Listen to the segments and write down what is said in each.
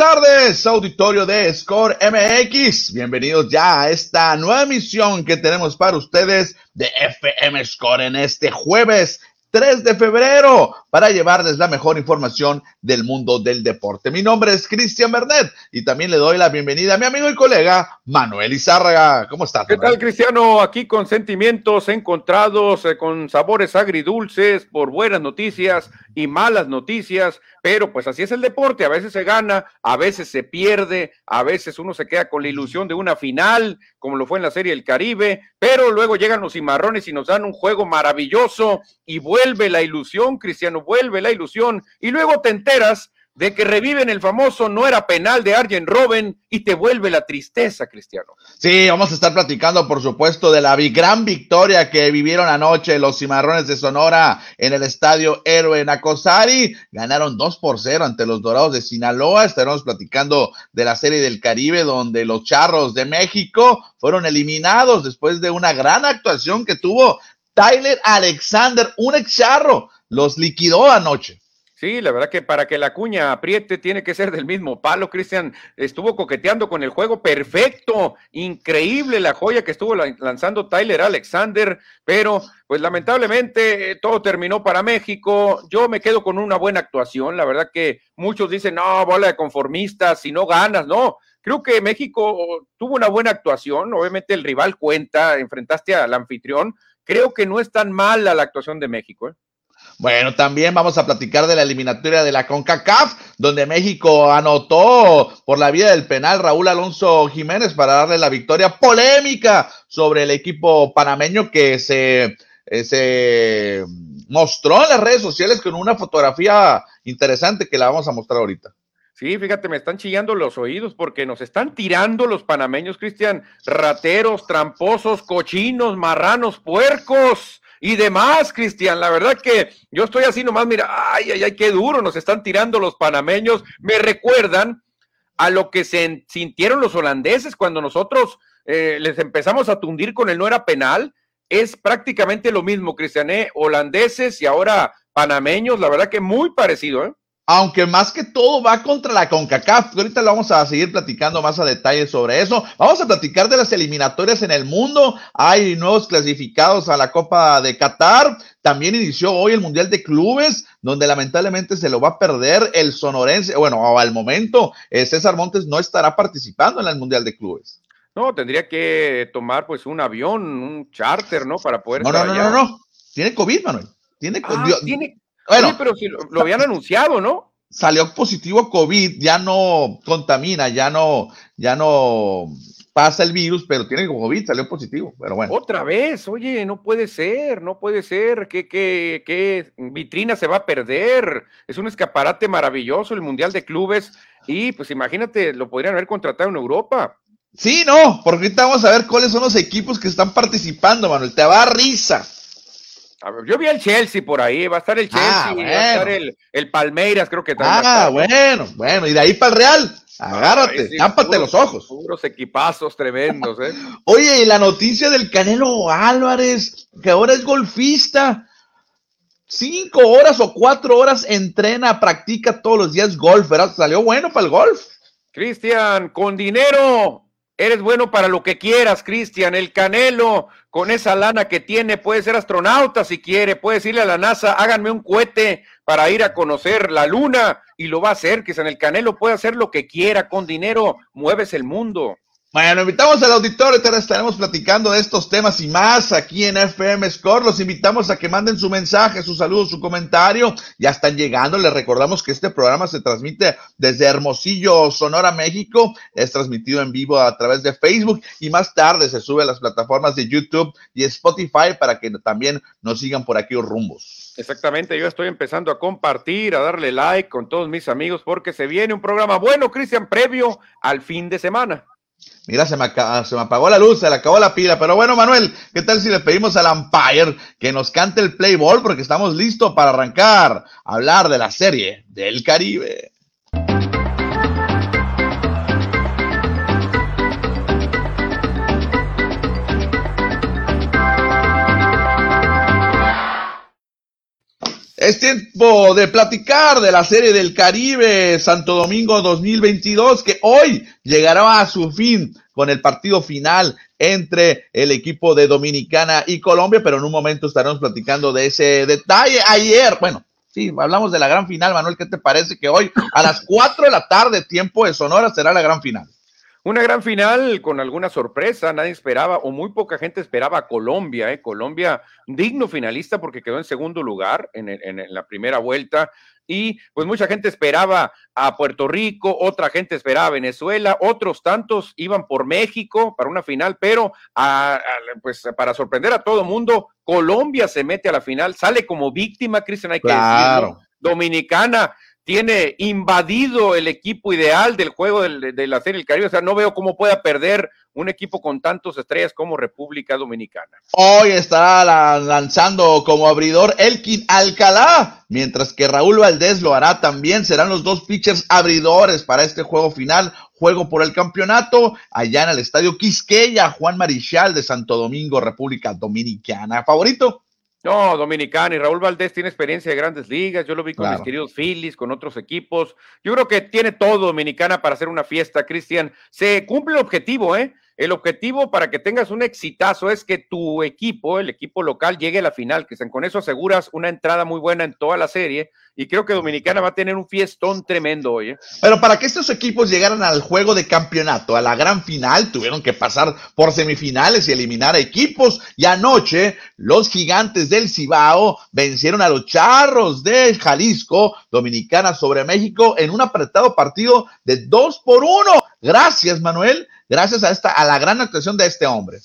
tardes, auditorio de Score MX. Bienvenidos ya a esta nueva emisión que tenemos para ustedes de FM Score en este jueves 3 de febrero para llevarles la mejor información del mundo del deporte. Mi nombre es Cristian Bernet y también le doy la bienvenida a mi amigo y colega Manuel Izárraga. ¿Cómo estás? ¿Qué tal, Cristiano? Aquí con sentimientos encontrados, eh, con sabores agridulces, por buenas noticias y malas noticias, pero pues así es el deporte, a veces se gana, a veces se pierde, a veces uno se queda con la ilusión de una final, como lo fue en la Serie del Caribe, pero luego llegan los cimarrones y nos dan un juego maravilloso y vuelve la ilusión, Cristiano, vuelve la ilusión y luego te enteras de que reviven el famoso no era penal de Arjen Robben y te vuelve la tristeza, Cristiano. Sí, vamos a estar platicando, por supuesto, de la gran victoria que vivieron anoche los cimarrones de Sonora en el estadio Héroe Nacosari. Ganaron 2 por 0 ante los Dorados de Sinaloa. Estaremos platicando de la Serie del Caribe, donde los Charros de México fueron eliminados después de una gran actuación que tuvo Tyler Alexander, un ex charro. Los liquidó anoche. Sí, la verdad que para que la cuña apriete tiene que ser del mismo palo. Cristian estuvo coqueteando con el juego perfecto, increíble la joya que estuvo lanzando Tyler Alexander, pero pues lamentablemente eh, todo terminó para México. Yo me quedo con una buena actuación. La verdad que muchos dicen, no, bola de conformistas, si no ganas, no. Creo que México tuvo una buena actuación. Obviamente el rival cuenta, enfrentaste al anfitrión. Creo que no es tan mala la actuación de México. ¿eh? Bueno, también vamos a platicar de la eliminatoria de la CONCACAF, donde México anotó por la vía del penal Raúl Alonso Jiménez para darle la victoria polémica sobre el equipo panameño que se, eh, se mostró en las redes sociales con una fotografía interesante que la vamos a mostrar ahorita. Sí, fíjate, me están chillando los oídos porque nos están tirando los panameños, Cristian, rateros, tramposos, cochinos, marranos, puercos y demás, Cristian. La verdad que yo estoy así nomás, mira, ay, ay, ay, qué duro nos están tirando los panameños. Me recuerdan a lo que se sintieron los holandeses cuando nosotros eh, les empezamos a tundir con el no era penal. Es prácticamente lo mismo, Cristian, ¿eh? holandeses y ahora panameños, la verdad que muy parecido, ¿eh? Aunque más que todo va contra la CONCACAF. Ahorita lo vamos a seguir platicando más a detalle sobre eso. Vamos a platicar de las eliminatorias en el mundo. Hay nuevos clasificados a la Copa de Qatar. También inició hoy el Mundial de Clubes, donde lamentablemente se lo va a perder el sonorense. Bueno, al momento, eh, César Montes no estará participando en el Mundial de Clubes. No, tendría que tomar pues un avión, un charter, ¿no? Para poder. No, no, no, no, no. Tiene COVID, Manuel. Tiene, ah, tiene bueno, pero si lo, habían anunciado, ¿no? Salió positivo COVID, ya no contamina, ya no, ya no pasa el virus, pero tiene COVID, salió positivo, pero bueno. Otra vez, oye, no puede ser, no puede ser, ¿qué, qué, qué vitrina se va a perder? Es un escaparate maravilloso el Mundial de Clubes y pues imagínate, lo podrían haber contratado en Europa. Sí, no, porque ahorita vamos a ver cuáles son los equipos que están participando, Manuel, te va a risa yo vi el Chelsea por ahí, va a estar el ah, Chelsea, va a estar el, Palmeiras, creo que también. Ah, bueno, bueno, y de ahí para el Real. Agárrate, tápate los ojos. Puros equipazos tremendos, ¿eh? Oye, y la noticia del Canelo Álvarez, que ahora es golfista. Cinco horas o cuatro horas entrena, practica todos los días golf, ¿verdad? Salió bueno para el golf. Cristian, con dinero Eres bueno para lo que quieras, Cristian. El Canelo, con esa lana que tiene, puede ser astronauta si quiere. Puede decirle a la NASA, háganme un cohete para ir a conocer la luna. Y lo va a hacer, Cristian. El Canelo puede hacer lo que quiera. Con dinero mueves el mundo. Bueno, invitamos al auditorio, ahora estaremos platicando de estos temas y más aquí en FM Score. Los invitamos a que manden su mensaje, su saludo, su comentario. Ya están llegando. Les recordamos que este programa se transmite desde Hermosillo, Sonora, México. Es transmitido en vivo a través de Facebook y más tarde se sube a las plataformas de YouTube y Spotify para que también nos sigan por aquí los rumbos. Exactamente, yo estoy empezando a compartir, a darle like con todos mis amigos porque se viene un programa bueno, Cristian, previo al fin de semana. Mira, se me, se apagó la luz, se le acabó la pila. Pero bueno, Manuel, ¿qué tal si le pedimos al Empire que nos cante el play ball? Porque estamos listos para arrancar a hablar de la serie del Caribe. Es tiempo de platicar de la Serie del Caribe Santo Domingo 2022 que hoy llegará a su fin con el partido final entre el equipo de Dominicana y Colombia, pero en un momento estaremos platicando de ese detalle. Ayer, bueno, sí, hablamos de la gran final, Manuel, ¿qué te parece que hoy a las 4 de la tarde, tiempo de Sonora, será la gran final? Una gran final con alguna sorpresa, nadie esperaba o muy poca gente esperaba a Colombia, ¿eh? Colombia digno finalista porque quedó en segundo lugar en, en, la primera vuelta. Y pues mucha gente esperaba a Puerto Rico, otra gente esperaba a Venezuela, otros tantos iban por México para una final, pero pues para sorprender a todo mundo, Colombia se mete a la final, sale como víctima, Cristian, hay que decirlo, dominicana tiene invadido el equipo ideal del juego de, la Serie del Caribe. O sea, no veo cómo pueda perder un equipo con tantos estrellas como República Dominicana. Hoy estará lanzando como abridor Elkin Alcalá, mientras que Raúl Valdés lo hará también. Serán los dos pitchers abridores para este juego final. Juego por el campeonato allá en el estadio Quisqueya, Juan Marichal de Santo Domingo, República Dominicana. ¿Favorito? No, Dominicana y Raúl Valdés tiene experiencia de grandes ligas. Yo lo vi con mis queridos Phillies, con otros equipos. Yo creo que tiene todo Dominicana para hacer una fiesta, Cristian. Se cumple el objetivo, ¿eh? El objetivo para que tengas un exitazo es que tu equipo, el equipo local, llegue a la final, que con eso aseguras una entrada muy buena en toda la serie. Y creo que Dominicana va a tener un fiestón tremendo hoy. ¿eh? Pero para que estos equipos llegaran al juego de campeonato, a la gran final, tuvieron que pasar por semifinales y eliminar equipos. Y anoche, los gigantes del Cibao vencieron a los charros de Jalisco, Dominicana sobre México, en un apretado partido de dos por uno. Gracias, Manuel gracias a esta, a la gran actuación de este hombre.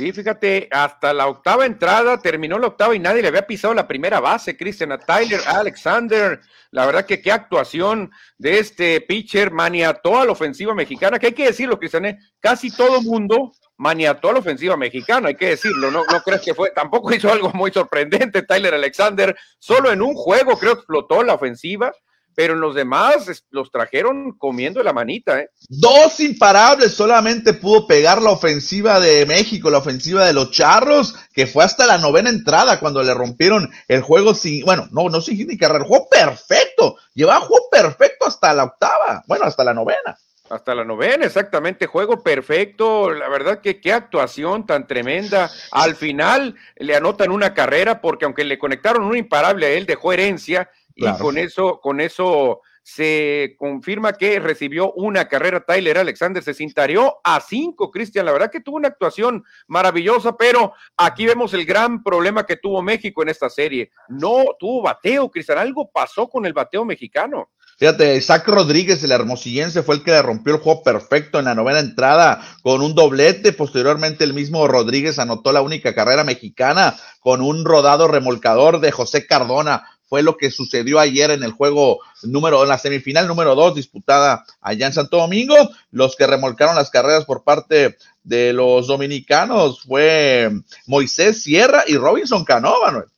Sí, fíjate, hasta la octava entrada, terminó la octava y nadie le había pisado la primera base, Cristian, a Tyler Alexander. La verdad que qué actuación de este pitcher maniató a la ofensiva mexicana, que hay que decirlo, Cristian, ¿eh? casi todo mundo maniató a la ofensiva mexicana, hay que decirlo, no, no crees que fue, tampoco hizo algo muy sorprendente Tyler Alexander, solo en un juego creo explotó la ofensiva, pero en los demás los trajeron comiendo la manita. ¿eh? Dos imparables, solamente pudo pegar la ofensiva de México, la ofensiva de los Charros, que fue hasta la novena entrada cuando le rompieron el juego sin, bueno, no, no sin ni carrera, juego perfecto, llevaba juego perfecto hasta la octava, bueno, hasta la novena. Hasta la novena, exactamente, juego perfecto. La verdad que qué actuación tan tremenda. Al final le anotan una carrera porque aunque le conectaron un imparable a él, dejó herencia y con eso, con eso se confirma que recibió una carrera Tyler Alexander, se cintarió a cinco, Cristian, la verdad que tuvo una actuación maravillosa, pero aquí vemos el gran problema que tuvo México en esta serie. No tuvo bateo, Cristian, algo pasó con el bateo mexicano. Fíjate, Isaac Rodríguez, el hermosillense, fue el que le rompió el juego perfecto en la novena entrada con un doblete. Posteriormente, el mismo Rodríguez anotó la única carrera mexicana con un rodado remolcador de José Cardona fue lo que sucedió ayer en el juego número, en la semifinal número dos disputada allá en Santo Domingo. Los que remolcaron las carreras por parte de los dominicanos fue Moisés Sierra y Robinson Cano,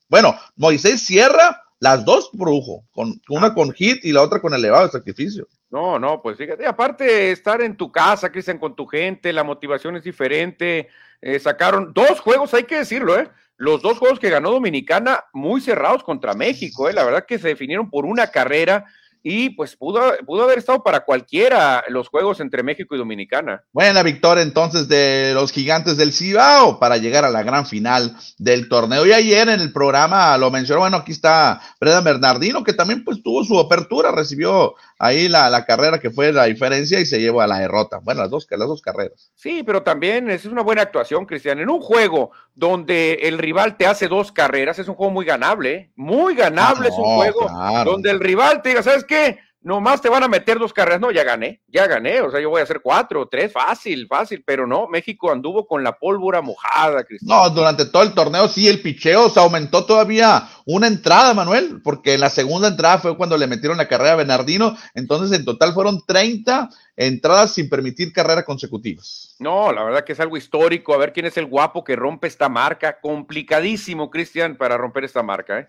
Bueno, Moisés Sierra, las dos brujo, con, una con hit y la otra con elevado sacrificio. No, no, pues fíjate, aparte estar en tu casa, Cristian, con tu gente, la motivación es diferente. Eh, sacaron dos juegos, hay que decirlo, ¿eh? Los dos juegos que ganó Dominicana muy cerrados contra México, ¿eh? la verdad que se definieron por una carrera y pues pudo, pudo haber estado para cualquiera los juegos entre México y Dominicana. Buena victoria entonces de los gigantes del Cibao para llegar a la gran final del torneo. Y ayer en el programa lo mencionó, bueno, aquí está Breda Bernardino, que también pues tuvo su apertura, recibió ahí la, la, carrera que fue la diferencia y se llevó a la derrota. Bueno, las dos, las dos carreras. Sí, pero también es una buena actuación, Cristian. En un juego donde el rival te hace dos carreras, es un juego muy ganable, ¿eh? muy ganable, es un ah, juego donde el rival te diga, ¿sabes qué? Nomás te van a meter dos carreras. No, ya gané, ya gané. O sea, yo voy a hacer cuatro, tres, fácil, fácil. Pero no, México anduvo con la pólvora mojada, Cristian. No, durante todo el torneo sí, el picheo se aumentó todavía una entrada, Manuel, porque la segunda entrada fue cuando le metieron la carrera a Bernardino. Entonces, en total fueron 30 entradas sin permitir carreras consecutivas. No, la verdad que es algo histórico. A ver quién es el guapo que rompe esta marca. Complicadísimo, Cristian, para romper esta marca, ¿eh?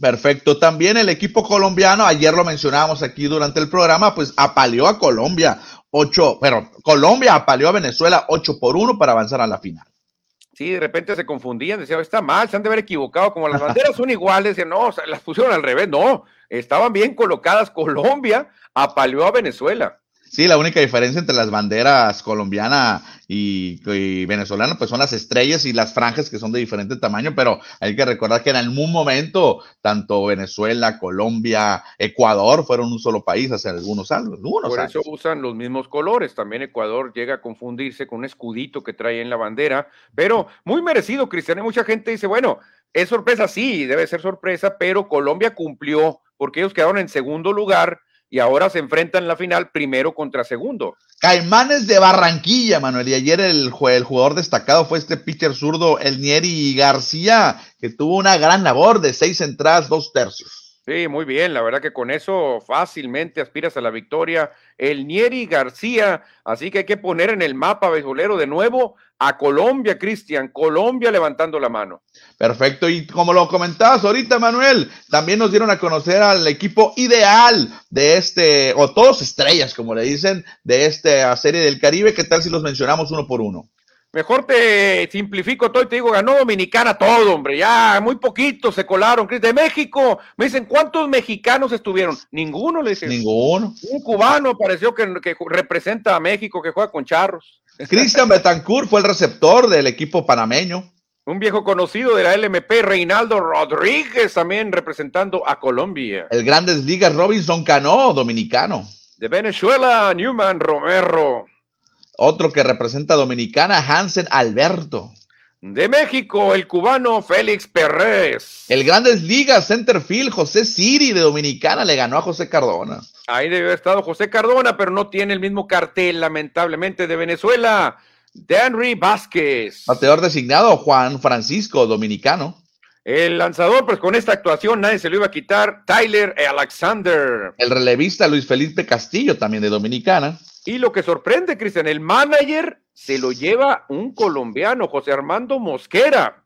Perfecto. También el equipo colombiano, ayer lo mencionábamos aquí durante el programa, pues apaleó a Colombia, ocho, pero Colombia apaleó a Venezuela ocho por uno para avanzar a la final. Sí, de repente se confundían, decían, está mal, se han de haber equivocado, como las banderas son iguales, decían, no, las pusieron al revés, no, estaban bien colocadas, Colombia apaleó a Venezuela. Sí, la única diferencia entre las banderas colombiana y, venezolana, pues son las estrellas y las franjas que son de diferente tamaño, pero hay que recordar que en algún momento tanto Venezuela, Colombia, Ecuador fueron un solo país hace algunos años. Por eso usan los mismos colores. También Ecuador llega a confundirse con un escudito que trae en la bandera, pero muy merecido, Cristian. Mucha gente dice, bueno, es sorpresa, sí, debe ser sorpresa, pero Colombia cumplió porque ellos quedaron en segundo lugar y ahora se enfrentan en la final primero contra segundo. Caimanes de Barranquilla, Manuel, y ayer el, el jugador destacado fue este pitcher zurdo, el Nieri García, que tuvo una gran labor de seis entradas, dos tercios. Sí, muy bien, la verdad que con eso fácilmente aspiras a la victoria. El Nieri García, así que hay que poner en el mapa beisbolero de nuevo a Colombia, Cristian, Colombia levantando la mano. Perfecto, y como lo comentabas ahorita, Manuel, también nos dieron a conocer al equipo ideal de este, o todos estrellas, como le dicen, de esta serie del Caribe. ¿Qué tal si los mencionamos uno por uno? Mejor te simplifico todo y te digo, ganó Dominicana todo, hombre. Ya muy poquitos se colaron. De México, me dicen, ¿cuántos mexicanos estuvieron? Ninguno, le dicen. Ninguno. Un cubano apareció que, que representa a México, que juega con charros. Cristian Betancourt fue el receptor del equipo panameño. Un viejo conocido de la LMP, Reinaldo Rodríguez, también representando a Colombia. El Grandes Ligas Robinson Cano, dominicano. De Venezuela, Newman Romero. Otro que representa a Dominicana, Hansen Alberto. De México, el cubano Félix Pérez. El Grandes Ligas Centerfield, José Siri de Dominicana le ganó a José Cardona. Ahí debe haber estado José Cardona, pero no tiene el mismo cartel, lamentablemente, de Venezuela. Henry Vázquez. Bateador designado, Juan Francisco, dominicano. El lanzador, pues con esta actuación nadie se lo iba a quitar, Tyler Alexander. El relevista Luis Felipe Castillo, también de Dominicana. Y lo que sorprende, Cristian, el manager se lo lleva un colombiano, José Armando Mosquera.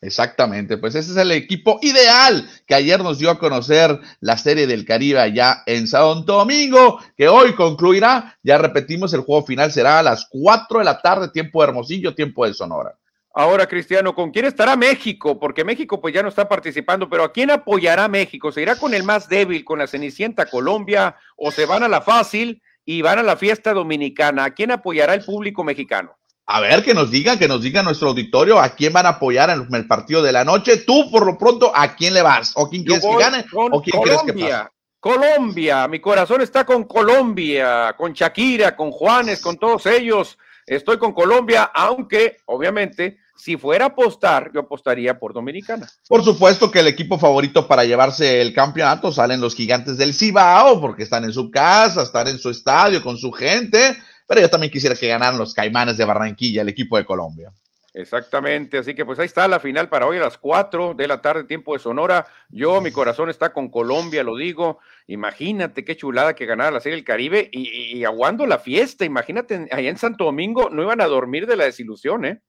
Exactamente, pues ese es el equipo ideal que ayer nos dio a conocer la serie del Caribe allá en Santo Domingo, que hoy concluirá. Ya repetimos, el juego final será a las 4 de la tarde, tiempo de Hermosillo, tiempo de Sonora. Ahora, Cristiano, ¿con quién estará México? Porque México pues ya no está participando, pero ¿a quién apoyará México? ¿Se irá con el más débil, con la Cenicienta Colombia, o se van a la fácil y van a la fiesta dominicana? ¿A quién apoyará el público mexicano? A ver, que nos digan, que nos diga nuestro auditorio a quién van a apoyar en el partido de la noche. Tú, por lo pronto, ¿a quién le vas? ¿O quién quieres que gane? ¿O quién Colombia, crees que pase? Colombia, mi corazón está con Colombia, con Shakira, con Juanes, con todos ellos. Estoy con Colombia, aunque obviamente si fuera a apostar, yo apostaría por Dominicana. Por supuesto que el equipo favorito para llevarse el campeonato salen los gigantes del Cibao, porque están en su casa, están en su estadio con su gente, pero yo también quisiera que ganaran los Caimanes de Barranquilla, el equipo de Colombia. Exactamente, así que pues ahí está la final para hoy a las 4 de la tarde, tiempo de Sonora. Yo, mi corazón está con Colombia, lo digo. Imagínate qué chulada que ganara la Serie del Caribe y, y aguando la fiesta. Imagínate, allá en Santo Domingo no iban a dormir de la desilusión, ¿eh?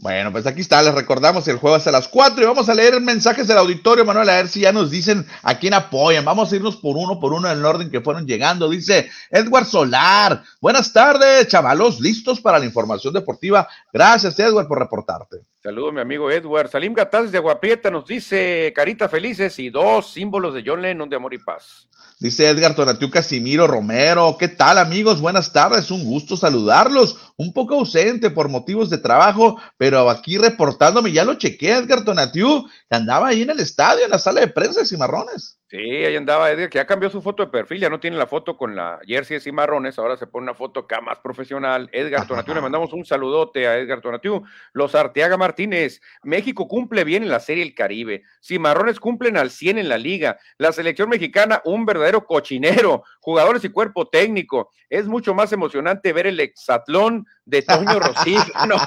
Bueno, pues aquí está, les recordamos el juego hasta las 4 y vamos a leer mensajes del auditorio, Manuel, a ver si ya nos dicen a quién apoyan. Vamos a irnos por uno, por uno en el orden que fueron llegando. Dice Edward Solar, buenas tardes, chavalos, listos para la información deportiva. Gracias, Edward, por reportarte. Saludos, mi amigo Edward. Salim Gataz de Aguaprieta nos dice carita felices y dos símbolos de John Lennon de amor y paz. Dice Edgar Tonatiu Casimiro Romero. ¿Qué tal, amigos? Buenas tardes. Un gusto saludarlos. Un poco ausente por motivos de trabajo, pero aquí reportándome. Ya lo chequé, Edgar Tonatiu, que andaba ahí en el estadio, en la sala de prensa de Cimarrones. Sí, ahí andaba Edgar, que ya cambió su foto de perfil, ya no tiene la foto con la jersey de Cimarrones, ahora se pone una foto acá más profesional. Edgar Tonatiu, le mandamos un saludote a Edgar Tonatiu. Los Arteaga Martínez, México cumple bien en la Serie El Caribe. Cimarrones cumplen al 100 en la liga. La selección mexicana, un verdadero cochinero. Jugadores y cuerpo técnico. Es mucho más emocionante ver el exatlón de Toño Rossi. No,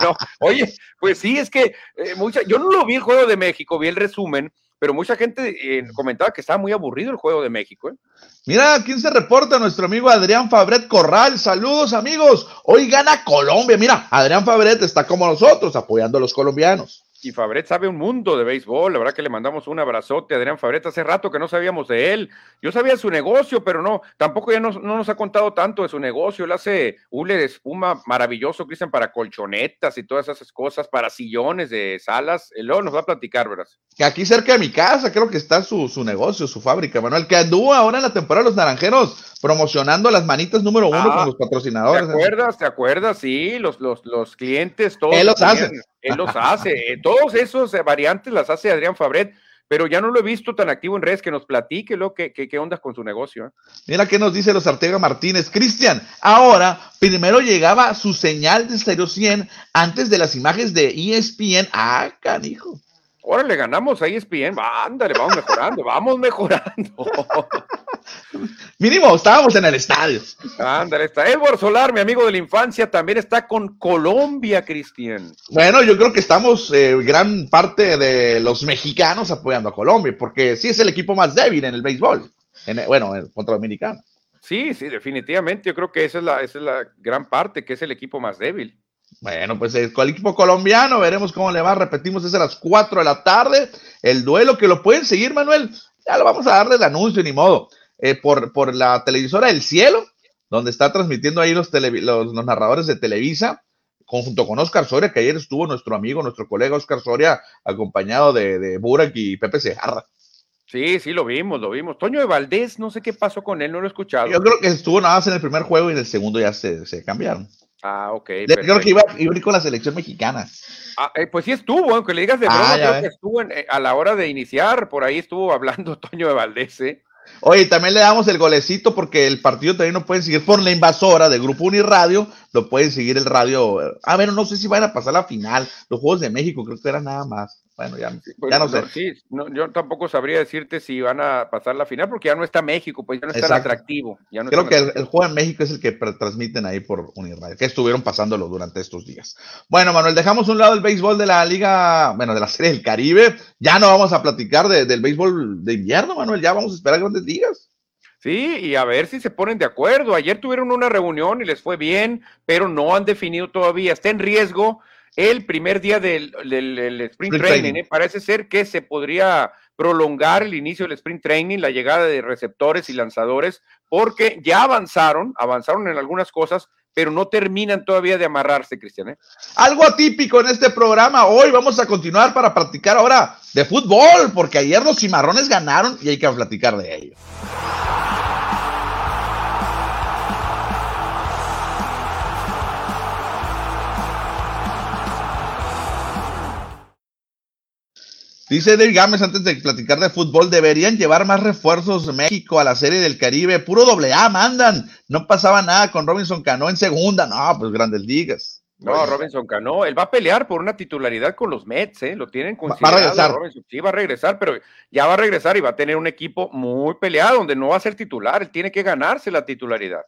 no. Oye, pues sí, es que eh, mucha, yo no lo vi el juego de México, vi el resumen pero mucha gente eh, comentaba que estaba muy aburrido el juego de México. ¿eh? Mira, ¿quién se reporta? Nuestro amigo Adrián Fabret Corral. Saludos, amigos. Hoy gana Colombia. Mira, Adrián Fabret está como nosotros, apoyando a los colombianos. Y Fabret sabe un mundo de béisbol, la verdad que le mandamos un abrazote a Adrián Fabret, hace rato que no sabíamos de él, yo sabía su negocio, pero no, tampoco ya no, nos ha contado tanto de su negocio, él hace hule de espuma maravilloso, Cristian, para colchonetas y todas esas cosas, para sillones de salas, él luego nos va a platicar, ¿verdad? Que aquí cerca de mi casa creo que está su, su negocio, su fábrica, Manuel, que anduvo ahora en la temporada de los Naranjeros promocionando las manitas número uno con ah, los patrocinadores. ¿Te acuerdas? ¿Te acuerdas? Sí, los, los, los clientes, todos. Él los hace. Él los hace. Todos esos eh, variantes las hace Adrián Fabret, pero ya no lo he visto tan activo en redes que nos platique lo que, qué ondas con su negocio. ¿eh? Mira qué nos dice los Artega Martínez. Cristian, ahora primero llegaba su señal de Stereo 100 antes de las imágenes de ESPN. Ah, canijo. Ahora le ganamos a ESPN. Ándale, vamos mejorando, vamos mejorando. Mínimo, estábamos en el estadio. Ándale, está. Edward Solar, mi amigo de la infancia, también está con Colombia, Cristian. Bueno, yo creo que estamos eh, gran parte de los mexicanos apoyando a Colombia, porque sí es el equipo más débil en el béisbol. En, bueno, contra Dominicano. Sí, sí, definitivamente. Yo creo que esa es, la, esa es la gran parte, que es el equipo más débil. Bueno, pues el, el, equipo colombiano, veremos cómo le va. Repetimos, es a las 4 de la tarde. El duelo que lo pueden seguir, Manuel. Ya lo vamos a darle el anuncio, ni modo. Eh, por, por la televisora del cielo, donde está transmitiendo ahí los, los, narradores de Televisa, junto con Oscar Soria, que ayer estuvo nuestro amigo, nuestro colega Oscar Soria, acompañado de, de Burak y Pepe Sejarra. Sí, sí, lo vimos, lo vimos. Toño de Valdés, no sé qué pasó con él, no lo he escuchado. Yo creo que estuvo nada más en el primer juego y en el segundo ya se, se cambiaron. Ah, ok. Yo creo que iba, a ir con la selección mexicana. Ah, eh, pues sí estuvo, aunque le digas de broma, ah, creo que estuvo eh, a la hora de iniciar, por ahí estuvo hablando Toño de Valdés, ¿eh? Oye, también le damos el golecito porque el partido también no pueden seguir por la invasora de Grupo Uniradio, lo pueden seguir el radio. A ver, no sé si van a pasar la final, los Juegos de México, creo que era nada más. Bueno, ya, pues, no sé. Sí, yo tampoco sabría decirte si van a pasar la final porque ya no está México, pues ya no está atractivo. Creo que el, juego en México es el que transmiten ahí por Uniradio, que estuvieron pasándolo durante estos días. Bueno, Manuel, dejamos un lado el béisbol de la Liga, bueno, de la Serie del Caribe. Ya no vamos a platicar del béisbol de invierno, Manuel, ya vamos a esperar grandes ligas. Sí, y a ver si se ponen de acuerdo. Ayer tuvieron una reunión y les fue bien, pero no han definido todavía. Está en riesgo el primer día del, sprint, training. ¿eh? Parece ser que se podría prolongar el inicio del sprint training, la llegada de receptores y lanzadores, porque ya avanzaron, avanzaron en algunas cosas, pero no terminan todavía de amarrarse, Cristian. ¿eh? Algo atípico en este programa. Hoy vamos a continuar para practicar ahora de fútbol, porque ayer los cimarrones ganaron y hay que platicar de ello. Dice Dave Gámez antes de platicar de fútbol, deberían llevar más refuerzos México a la Serie del Caribe. Puro doble A mandan. No pasaba nada con Robinson Cano en segunda. No, pues grandes ligas. No, Robinson Cano, él va a pelear por una titularidad con los Mets, ¿eh? Lo tienen considerado. Va a regresar. Sí, va a regresar, pero ya va a regresar y va a tener un equipo muy peleado donde no va a ser titular. Él tiene que ganarse la titularidad.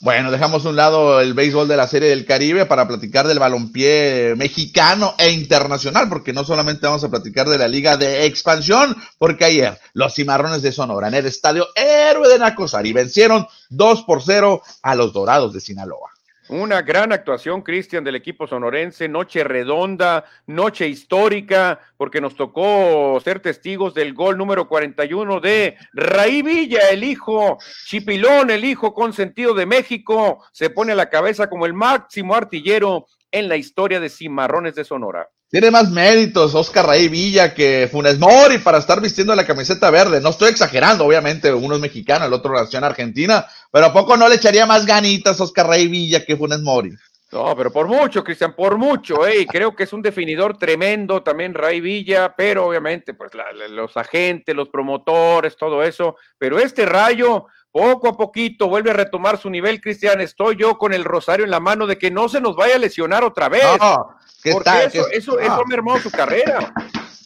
Bueno, dejamos un lado el béisbol de la Serie del Caribe para platicar del balompié mexicano e internacional, porque no solamente vamos a platicar de la Liga de Expansión, porque ayer los cimarrones de Sonora en el estadio Héroe de Nacosari vencieron 2 por 0 a los Dorados de Sinaloa. Una gran actuación, Cristian, del equipo sonorense, noche redonda, noche histórica, porque nos tocó ser testigos del gol número 41 de Raí Villa, el hijo Chipilón, el hijo consentido de México, se pone a la cabeza como el máximo artillero en la historia de Cimarrones de Sonora. Tiene más méritos Oscar Raí Villa que Funes Mori para estar vistiendo la camiseta verde. No estoy exagerando, obviamente, uno es mexicano, el otro nació en Argentina, pero ¿a poco no le echaría más ganitas Oscar Raí Villa que Funes Mori? No, pero por mucho, Cristian, por mucho, ¿eh? creo que es un definidor tremendo también Ray Villa, pero obviamente, pues los agentes, los promotores, todo eso, pero este rayo, poco a poquito vuelve a retomar su nivel, Cristian. Estoy yo con el rosario en la mano de que no se nos vaya a lesionar otra vez. No, porque eso, eso, eso mermó su carrera.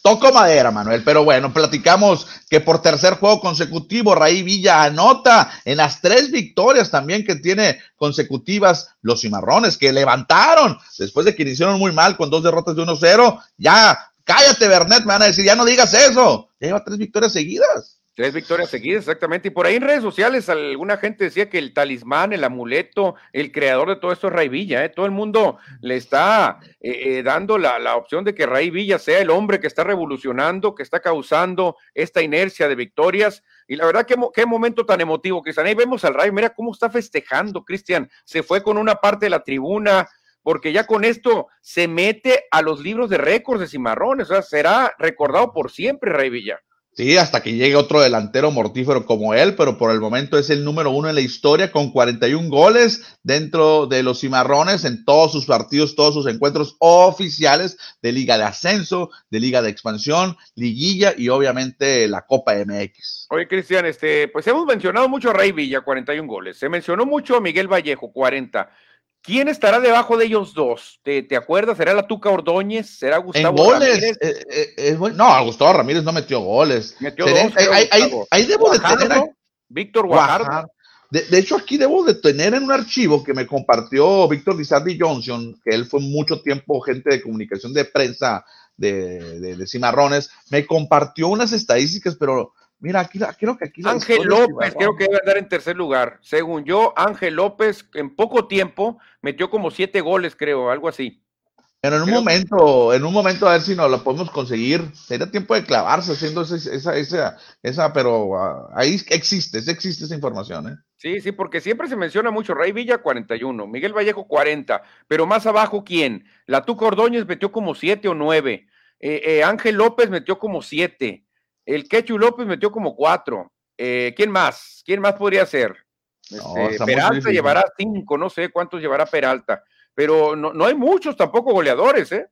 Toco madera, Manuel, pero bueno, platicamos que por tercer juego consecutivo, Raí Villa anota en las tres victorias también que tiene consecutivas los cimarrones, que levantaron después de que iniciaron muy mal con dos derrotas de 1-0. Ya, cállate, Bernet, me van a decir, ya no digas eso. Ya lleva tres victorias seguidas. Tres victorias seguidas, exactamente. Y por ahí en redes sociales alguna gente decía que el talismán, el amuleto, el creador de todo esto es Ray Villa. ¿eh? Todo el mundo le está eh, eh, dando la, opción de que Ray Villa sea el hombre que está revolucionando, que está causando esta inercia de victorias. Y la verdad, qué, qué momento tan emotivo, Cristian. Ahí vemos al Ray, mira cómo está festejando, Cristian. Se fue con una parte de la tribuna, porque ya con esto se mete a los libros de récords de Cimarrones. O sea, será recordado por siempre, Ray Villa. Sí, hasta que llegue otro delantero mortífero como él, pero por el momento es el número uno en la historia con 41 goles dentro de los cimarrones en todos sus partidos, todos sus encuentros oficiales de Liga de Ascenso, de Liga de Expansión, Liguilla y obviamente la Copa MX. Oye, Cristian, este, pues hemos mencionado mucho a Rey Villa, 41 goles. Se mencionó mucho a Miguel Vallejo, 40. ¿Quién estará debajo de ellos dos? ¿Te, acuerdas? ¿Será la Tuca Ordóñez? ¿Será Gustavo Ramírez? Eh, eh, eh, no, Gustavo Ramírez no metió goles. Metió dos, ahí, debo de tener. Víctor Guajardo. De, hecho, aquí debo de tener en un archivo que me compartió Víctor Lizardi Johnson, que él fue mucho tiempo gente de comunicación de prensa de, de Cimarrones, me compartió unas estadísticas, pero Mira, aquí, creo que aquí. Ángel López, creo que debe andar en tercer lugar. Según yo, Ángel López en poco tiempo metió como siete goles, creo, algo así. Pero en un momento, en un momento a ver si nos lo podemos conseguir. Sería tiempo de clavarse haciendo esa, esa, esa, pero ah, ahí existe, existe esa información, ¿eh? Sí, sí, porque siempre se menciona mucho Rey Villa 41, Miguel Vallejo 40, pero más abajo, ¿quién? La Tuca Ordóñez metió como siete o nueve, eh, eh, Ángel López metió como siete, el Quechu López metió como cuatro. Eh, ¿Quién más? ¿Quién más podría ser? Este, Peralta llevará cinco, no sé cuántos llevará Peralta, pero no, no hay muchos tampoco goleadores, ¿eh?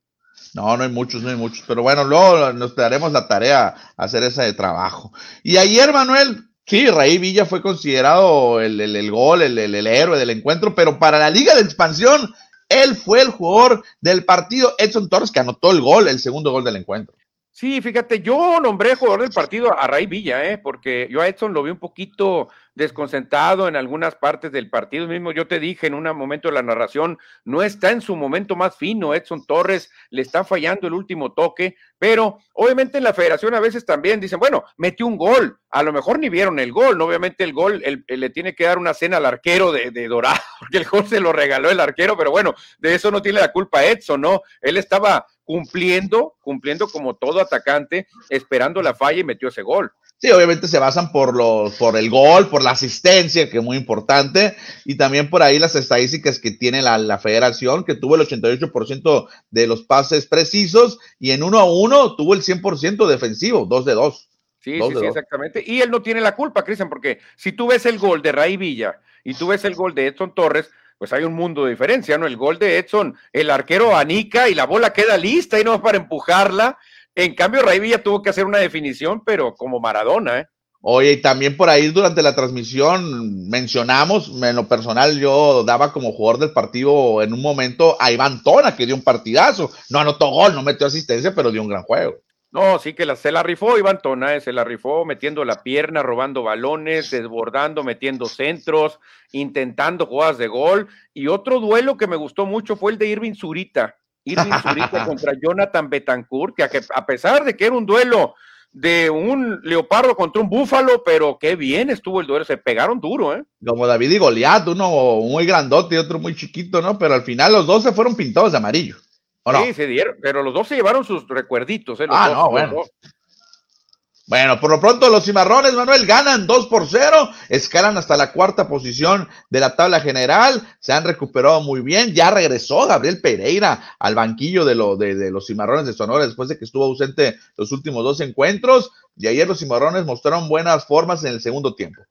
No, no hay muchos, no hay muchos, pero bueno, luego nos daremos la tarea hacer ese de trabajo. Y ayer, Manuel, sí, Raí Villa fue considerado el, el, gol, el, el, héroe del encuentro, pero para la Liga de Expansión, él fue el jugador del partido, Edson Torres, que anotó el gol, el segundo gol del encuentro. Sí, fíjate, yo nombré jugador del partido a Ray Villa, ¿eh? porque yo a Edson lo vi un poquito desconcentrado en algunas partes del partido. Mismo yo te dije en un momento de la narración, no está en su momento más fino. Edson Torres le está fallando el último toque, pero obviamente en la federación a veces también dicen, bueno, metió un gol. A lo mejor ni vieron el gol, ¿no? Obviamente el gol le tiene que dar una cena al arquero de, de Dorado, porque el gol se lo regaló el arquero, pero bueno, de eso no tiene la culpa Edson, ¿no? Él estaba cumpliendo, cumpliendo como todo atacante, esperando la falla y metió ese gol. Sí, obviamente se basan por los, por el gol, por la asistencia, que es muy importante, y también por ahí las estadísticas que tiene la, federación, que tuvo el 88% de los pases precisos, y en uno a uno tuvo el 100% defensivo, dos de dos. Sí, sí, sí, exactamente. Y él no tiene la culpa, Cristian, porque si tú ves el gol de Ray Villa y tú ves el gol de Edson Torres, pues hay un mundo de diferencia, ¿no? El gol de Edson, el arquero anica y la bola queda lista y no es para empujarla en cambio, Ray Villa tuvo que hacer una definición, pero como Maradona, ¿eh? Oye, y también por ahí durante la transmisión mencionamos, en lo personal yo daba como jugador del partido en un momento a Iván Tona, que dio un partidazo. No anotó gol, no metió asistencia, pero dio un gran juego. No, sí que la, se la rifó Iván Tona, eh, se la rifó metiendo la pierna, robando balones, desbordando, metiendo centros, intentando jugadas de gol. Y otro duelo que me gustó mucho fue el de Irving Zurita Irving Zurita contra Jonathan Betancourt, que a pesar de que era un duelo de un leopardo contra un búfalo, pero qué bien estuvo el duelo, se pegaron duro, ¿eh? Como David y Goliat, uno muy grandote y otro muy chiquito, ¿no? Pero al final los dos se fueron pintados de amarillo. sí, se dieron, pero los dos se llevaron sus recuerditos, ¿eh? ah, no, bueno. Bueno, por lo pronto los cimarrones, Manuel, ganan 2 por 0, escalan hasta la cuarta posición de la tabla general, se han recuperado muy bien, ya regresó Gabriel Pereira al banquillo de, de, los cimarrones de Sonora después de que estuvo ausente los últimos dos encuentros, y ayer los cimarrones mostraron buenas formas en el segundo tiempo.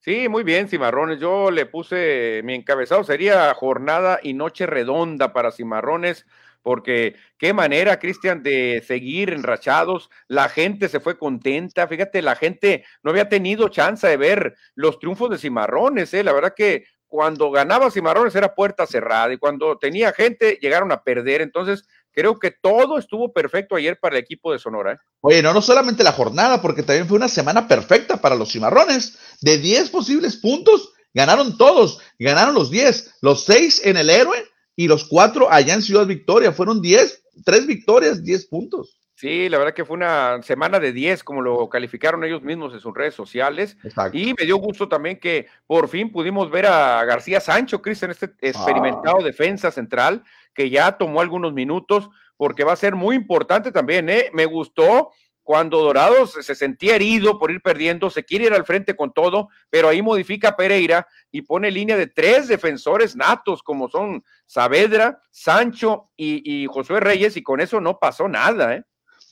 Sí, muy bien, Cimarrones. Yo le puse mi encabezado, sería jornada y noche redonda para Cimarrones porque qué manera, Cristian, de seguir enrachados. La gente se fue contenta. Fíjate, la gente no había tenido chance de ver los triunfos de Cimarrones. ¿eh? La verdad que cuando ganaba Cimarrones era puerta cerrada y cuando tenía gente llegaron a perder. Entonces, creo que todo estuvo perfecto ayer para el equipo de Sonora. ¿eh? Oye, no, no solamente la jornada, porque también fue una semana perfecta para los Cimarrones. De 10 posibles puntos, ganaron todos. Ganaron los 10, los 6 en el héroe y los cuatro allá en Ciudad Victoria. Fueron diez, tres victorias, diez puntos. Sí, la verdad que fue una semana de 10, como lo calificaron ellos mismos en sus redes sociales. Y me dio gusto también que por fin pudimos ver a García Sancho, Cristian, este experimentado ah. defensa central, que ya tomó algunos minutos, porque va a ser muy importante también. ¿eh? Me gustó cuando Dorados se sentía herido por ir perdiendo, se quiere ir al frente con todo, pero ahí modifica Pereira y pone línea de tres defensores natos como son Saavedra, Sancho y, Josué Reyes y con eso no pasó nada. ¿eh?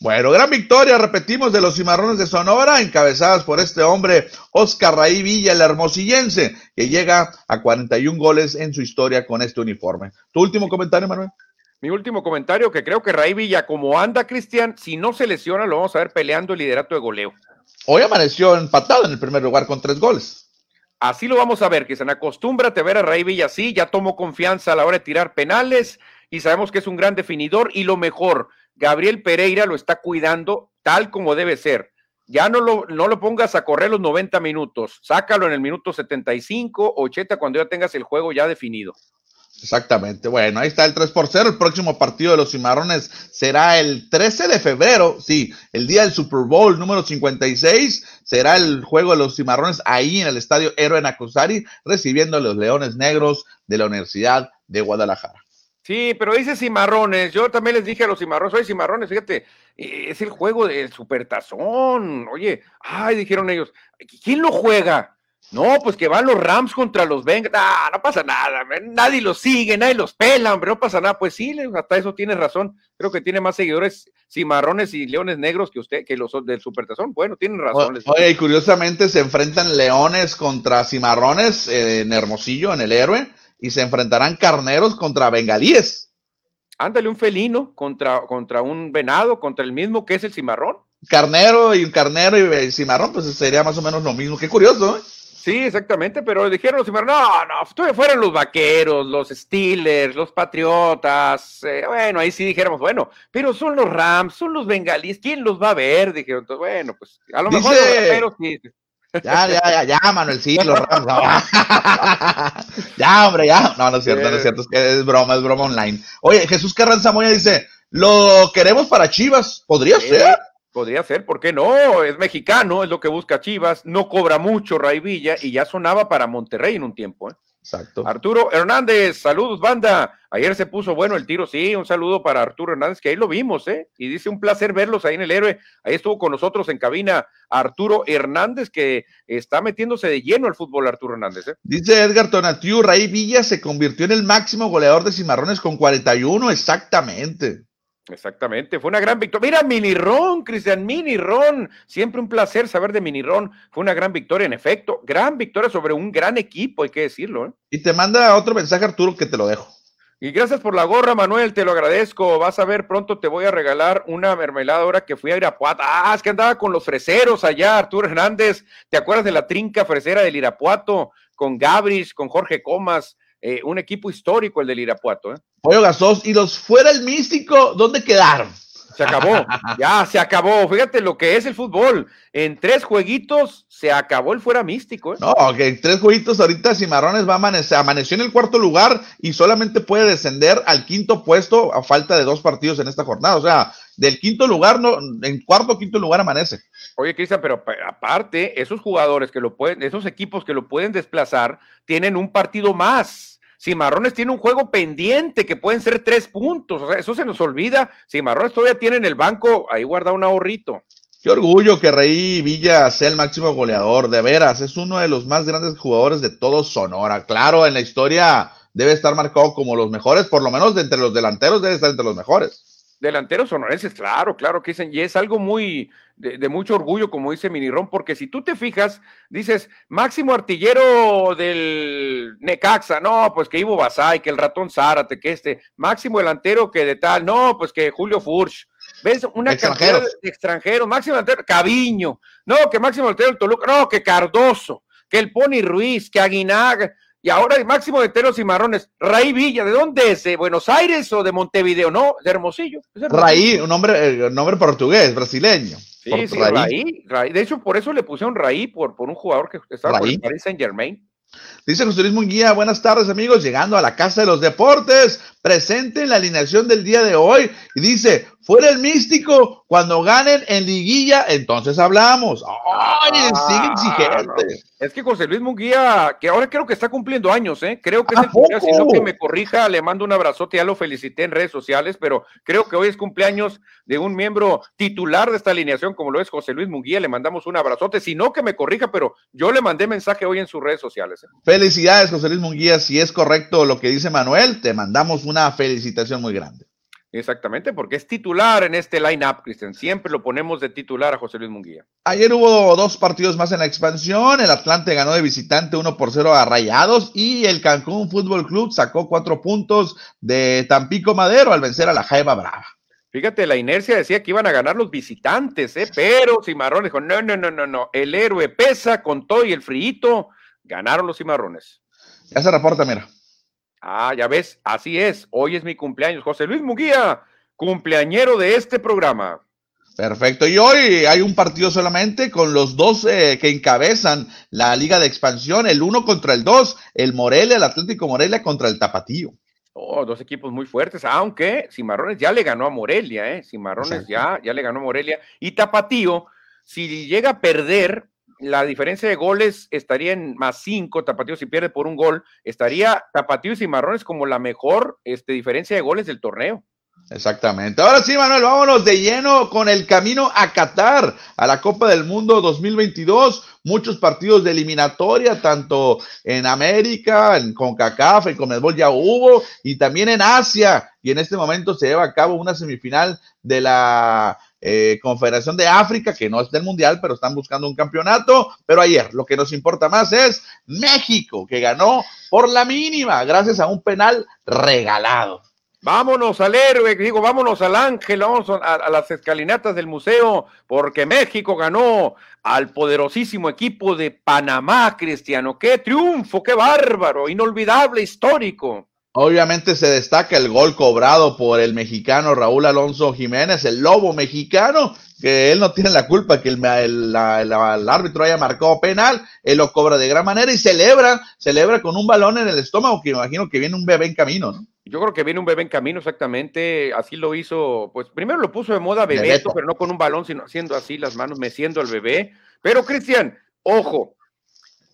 Bueno, gran victoria, repetimos, de los cimarrones de Sonora, encabezadas por este hombre, Oscar Raí Villa, el hermosillense, que llega a 41 goles en su historia con este uniforme. ¿Tu último comentario, Manuel? Mi último comentario, que creo que Ray Villa, como anda Cristian, si no se lesiona, lo vamos a ver peleando el liderato de goleo. Hoy amaneció empatado en el primer lugar con tres goles. Así lo vamos a ver, Cristian. Acostúmbrate a ver a Ray Villa así, ya tomó confianza a la hora de tirar penales y sabemos que es un gran definidor y lo mejor, Gabriel Pereira lo está cuidando tal como debe ser. Ya no lo, no lo pongas a correr los 90 minutos, sácalo en el minuto 75, 80 cuando ya tengas el juego ya definido. Exactamente. Bueno, ahí está el 3 por 0. El próximo partido de los Cimarrones será el 13 de febrero. Sí, el día del Super Bowl número 56. Será el juego de los Cimarrones ahí en el estadio Héroe Nacosari, recibiendo a los Leones Negros de la Universidad de Guadalajara. Sí, pero dice cimarrones. Yo también les dije a los cimarrones, oye, cimarrones, fíjate, eh, es el juego del supertazón. Oye, ay, dijeron ellos, ¿quién lo juega? No, pues que van los Rams contra los Bengals. no pasa nada, nadie los sigue, nadie los pela, hombre, no pasa nada. Pues sí, hasta eso tiene razón. Creo que tiene más seguidores cimarrones y leones negros que usted, que los del Supertazón. Bueno, tienen razón. Oye, y curiosamente se enfrentan leones contra cimarrones eh, en Hermosillo, en el héroe, y se enfrentarán carneros contra bengalíes. Ándale, un felino contra, contra un venado, contra el mismo que es el cimarrón. Carnero y un carnero y cimarrón, pues sería más o menos lo mismo. Qué curioso, ¿eh? Sí, exactamente, pero dijeron los no, no, fueron los vaqueros, los Steelers, los Patriotas, eh, bueno, ahí sí dijéramos, bueno, pero son los Rams, son los bengalíes, ¿quién los va a ver? Dijeron, entonces, bueno, pues a lo mejor los vaqueros sí. Ya, ya, ya, ya, Manuel, sí, los Rams. ya, hombre, ya. No, no es cierto, no es cierto, es que es broma, es broma online. Oye, Jesús Carranza Moya dice, lo queremos para Chivas, ¿podría ser? Podría ser, ¿por qué no? Es mexicano, es lo que busca Chivas, no cobra mucho Ray Villa y ya sonaba para Monterrey en un tiempo. ¿eh? Exacto. Arturo Hernández, saludos, banda. Ayer se puso bueno el tiro, sí, un saludo para Arturo Hernández, que ahí lo vimos, ¿eh? Y dice un placer verlos ahí en el héroe. Ahí estuvo con nosotros en cabina Arturo Hernández, que está metiéndose de lleno al fútbol, Arturo Hernández. ¿eh? Dice Edgar Tonatiu, Ray Villa se convirtió en el máximo goleador de Cimarrones con 41, exactamente. Exactamente, fue una gran victoria. Mira, Mini Ron, Cristian Mini Ron, siempre un placer saber de Mini Ron. Fue una gran victoria, en efecto, gran victoria sobre un gran equipo, hay que decirlo. ¿eh? Y te manda otro mensaje, Arturo, que te lo dejo. Y gracias por la gorra, Manuel, te lo agradezco. Vas a ver, pronto te voy a regalar una mermelada ahora que fui a Irapuato. Ah, es que andaba con los freseros allá, Arturo Hernández. ¿Te acuerdas de la trinca fresera del Irapuato? Con Gabris, con Jorge Comas, eh, un equipo histórico el del Irapuato. ¿eh? Pollo Gasos, y los fuera el místico, ¿dónde quedaron? Se acabó, ya se acabó. Fíjate lo que es el fútbol. En tres jueguitos se acabó el fuera místico. ¿eh? No, que en tres jueguitos ahorita Cimarrones va a amanecer, amaneció en el cuarto lugar y solamente puede descender al quinto puesto a falta de dos partidos en esta jornada. O sea, del quinto lugar, no, en cuarto o quinto lugar amanece. Oye, Cristian, pero aparte, esos jugadores que lo pueden, esos equipos que lo pueden desplazar, tienen un partido más. Cimarrones tiene un juego pendiente que pueden ser tres puntos. O sea, eso se nos olvida. Cimarrones todavía tiene en el banco ahí guarda un ahorrito. Qué orgullo que Rey Villa sea el máximo goleador. De veras, es uno de los más grandes jugadores de todo Sonora. Claro, en la historia debe estar marcado como los mejores, por lo menos de entre los delanteros debe estar entre los mejores. Delanteros sonorenses, claro, claro que dicen, y es algo muy de, mucho orgullo, como dice Minirón, porque si tú te fijas, dices, máximo artillero del Necaxa, no, pues que Ivo Basay, que el ratón Zárate, que este, máximo delantero que de tal, no, pues que Julio Furch, ¿ves? Una cantidad de extranjeros, máximo delantero, Caviño, no, que máximo delantero del Toluca, no, que Cardoso, que el Pony Ruiz, que Aguinaga, y ahora el máximo de teros y marrones, Raí Villa, ¿de dónde es? ¿De Buenos Aires o de Montevideo? No, de Hermosillo. Raí, un nombre, eh, nombre portugués, brasileño. Sí, sí, Raí. De hecho, por eso le pusieron Raí, por, por un jugador que estaba por el Paris Saint Germain. Dice José Luis Munguía, buenas tardes amigos, llegando a la Casa de los Deportes, presente en la alineación del día de hoy. Y dice, fuera el místico, cuando ganen en liguilla, entonces hablamos. ¡Ay, sigue exigente! Es que José Luis Munguía, que ahora creo que está cumpliendo años, ¿eh? Creo que es el cumpleaños, si que me corrija, le mando un abrazote, ya lo felicité en redes sociales, pero creo que hoy es cumpleaños de un miembro titular de esta alineación, como lo es José Luis Munguía, le mandamos un abrazote, si no que me corrija, pero yo le mandé mensaje hoy en sus redes sociales. ¿eh? Felicidades, José Luis Munguía, si es correcto lo que dice Manuel, te mandamos una felicitación muy grande. Exactamente, porque es titular en este line-up, Cristian. Siempre lo ponemos de titular a José Luis Munguía. Ayer hubo dos partidos más en la expansión. El Atlante ganó de visitante 1 por 0 a Rayados y el Cancún Fútbol Club sacó cuatro puntos de Tampico Madero al vencer a la Jaiba Brava. Fíjate, la inercia decía que iban a ganar los visitantes, ¿eh? pero Cimarrón dijo, no, no, no, no, no, el héroe pesa con todo y el frío, ganaron los Cimarrones. Ya se reporta, mira. Ah, ya ves, así es. Hoy es mi cumpleaños. José Luis Muguía, cumpleañero de este programa. Perfecto. Y hoy hay un partido solamente con los dos eh, que encabezan la Liga de Expansión, el uno contra el dos, el Morelia, el Atlético Morelia contra el Tapatío. Oh, dos equipos muy fuertes, aunque Cimarrones ya le ganó a Morelia, ¿eh? Cimarrones ya, ya le ganó a Morelia. Y Tapatío, si llega a perder, la diferencia de goles estaría en más cinco, Tapatío si pierde por un gol, estaría Tapatío y Cimarrones como la mejor este, diferencia de goles del torneo. Exactamente. Ahora sí, Manuel, vámonos de lleno con el camino a Qatar, a la Copa del Mundo 2022. Muchos partidos de eliminatoria, tanto en América, en CONCACAF, en Comedbol ya hubo, y también en Asia. Y en este momento se lleva a cabo una semifinal de la eh, Confederación de África, que no es del Mundial, pero están buscando un campeonato. Pero ayer lo que nos importa más es México, que ganó por la mínima, gracias a un penal regalado. Vámonos al héroe, digo, vámonos al ángel, vamos a, las escalinatas del museo, porque México ganó al poderosísimo equipo de Panamá, Cristiano. ¡Qué triunfo, qué bárbaro, inolvidable, histórico! Obviamente se destaca el gol cobrado por el mexicano Raúl Alonso Jiménez, el lobo mexicano, que él no tiene la culpa que el, el, árbitro haya marcado penal, él lo cobra de gran manera y celebra, celebra con un balón en el estómago, que imagino que viene un bebé en camino, ¿no? Yo creo que viene un bebé en camino, exactamente, así lo hizo, pues primero lo puso de moda Bebeto, pero no con un balón, sino haciendo así las manos, meciendo al bebé. Pero Cristian, ojo,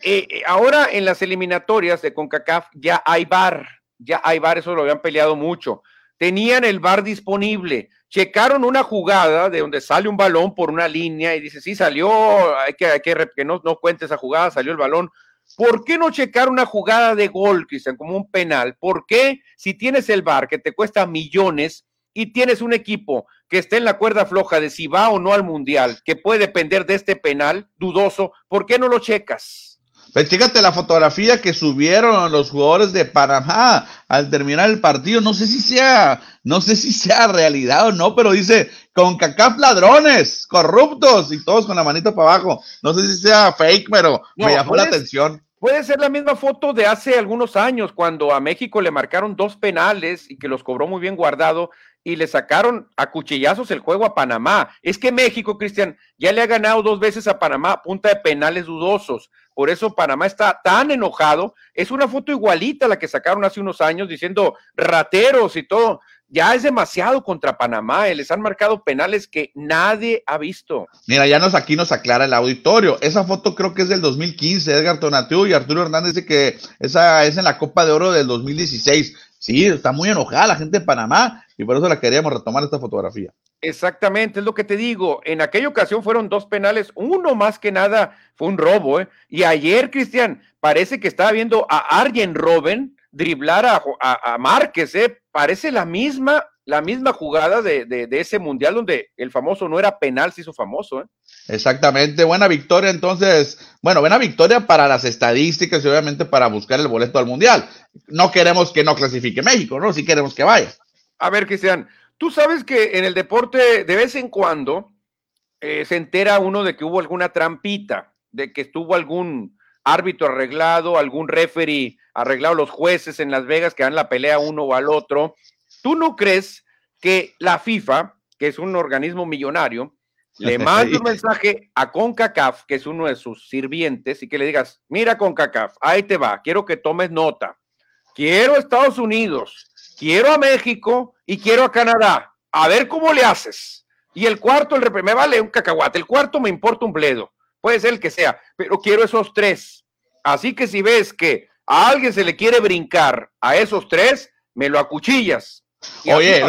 eh, eh, ahora en las eliminatorias de CONCACAF ya hay bar, ya hay bar, eso lo habían peleado mucho. Tenían el bar disponible, checaron una jugada de donde sale un balón por una línea y dice, sí, salió, hay que, hay que, que no, no cuente esa jugada, salió el balón. ¿Por qué no checar una jugada de gol, Cristian, como un penal? ¿Por qué si tienes el bar que te cuesta millones y tienes un equipo que está en la cuerda floja de si va o no al mundial, que puede depender de este penal dudoso, ¿por qué no lo checas? Pues fíjate la fotografía que subieron los jugadores de Panamá al terminar el partido. No sé si sea, no sé si sea realidad o no, pero dice con cacaf ladrones, corruptos y todos con la manita para abajo. No sé si sea fake, pero me llamó la atención. Puede ser la misma foto de hace algunos años, cuando a México le marcaron dos penales y que los cobró muy bien guardado y le sacaron a cuchillazos el juego a Panamá. Es que México, Cristian, ya le ha ganado dos veces a Panamá a punta de penales dudosos. Por eso Panamá está tan enojado. Es una foto igualita a la que sacaron hace unos años diciendo rateros y todo. Ya es demasiado contra Panamá. Eh, les han marcado penales que nadie ha visto. Mira, ya nos aquí nos aclara el auditorio. Esa foto creo que es del 2015. Edgar Tonatiu y Arturo Hernández dice que esa es en la Copa de Oro del 2016 Sí, está muy enojada la gente de Panamá y por eso la queríamos retomar esta fotografía. Exactamente, es lo que te digo. En aquella ocasión fueron dos penales, uno más que nada fue un robo. ¿eh? Y ayer, Cristian, parece que estaba viendo a Arjen Robben driblar a, a, Márquez. ¿eh? Parece la misma, la misma jugada de, de, de, ese mundial donde el famoso no era penal, se hizo famoso. ¿eh? Exactamente, buena victoria entonces, bueno, buena victoria para las estadísticas y obviamente para buscar el boleto al Mundial. No queremos que no clasifique México, ¿no? Sí queremos que vaya. A ver, Cristian, tú sabes que en el deporte de vez en cuando eh, se entera uno de que hubo alguna trampita, de que estuvo algún árbitro arreglado, algún referee arreglado, los jueces en Las Vegas que dan la pelea uno o al otro. ¿Tú no crees que la FIFA, que es un organismo millonario, le manda un mensaje a CONCACAF, que es uno de sus sirvientes, y que le digas, mira CONCACAF, ahí te va, quiero que tomes nota. Quiero Estados Unidos, quiero a México y quiero a Canadá. A ver cómo le haces. Y el cuarto, el me vale un cacahuate. El cuarto me importa un bledo. Puede ser el que sea, pero quiero esos tres. Así que si ves que a alguien se le quiere brincar a esos tres, me lo acuchillas. Oye,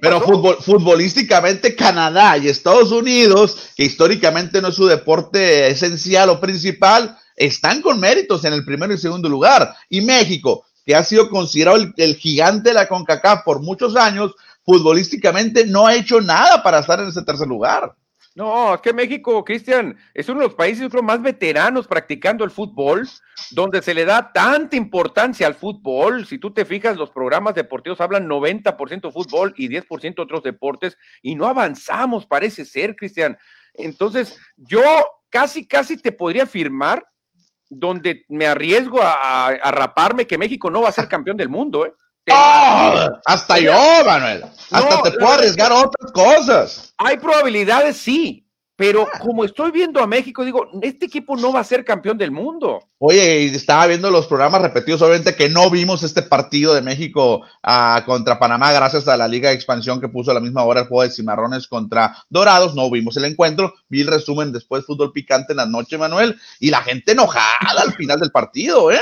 pero futbolísticamente Canadá y Estados Unidos, que históricamente no es su deporte esencial o principal, están con méritos en el primero y segundo lugar. Y México, que ha sido considerado el, gigante de la CONCACAF por muchos años, futbolísticamente no ha hecho nada para estar en ese tercer lugar. No, es que México, Cristian, es uno de los países creo, más veteranos practicando el fútbol, donde se le da tanta importancia al fútbol. Si tú te fijas, los programas deportivos hablan 90% fútbol y 10% otros deportes, y no avanzamos, parece ser, Cristian. Entonces, yo casi, casi te podría afirmar, donde me arriesgo a, a raparme, que México no va a ser campeón del mundo, ¿eh? ¡Ah! hasta yo, Manuel. Hasta te puedo arriesgar otras cosas. Hay probabilidades, sí. Pero como estoy viendo a México, digo, este equipo no va a ser campeón del mundo. Oye, estaba viendo los programas repetidos, obviamente que no vimos este partido de México ah, contra Panamá gracias a la Liga de Expansión que puso a la misma hora el juego de Cimarrones contra Dorados. No vimos el encuentro, vi el resumen después, fútbol picante en la noche, Manuel, y la gente enojada al final del partido, ¿eh?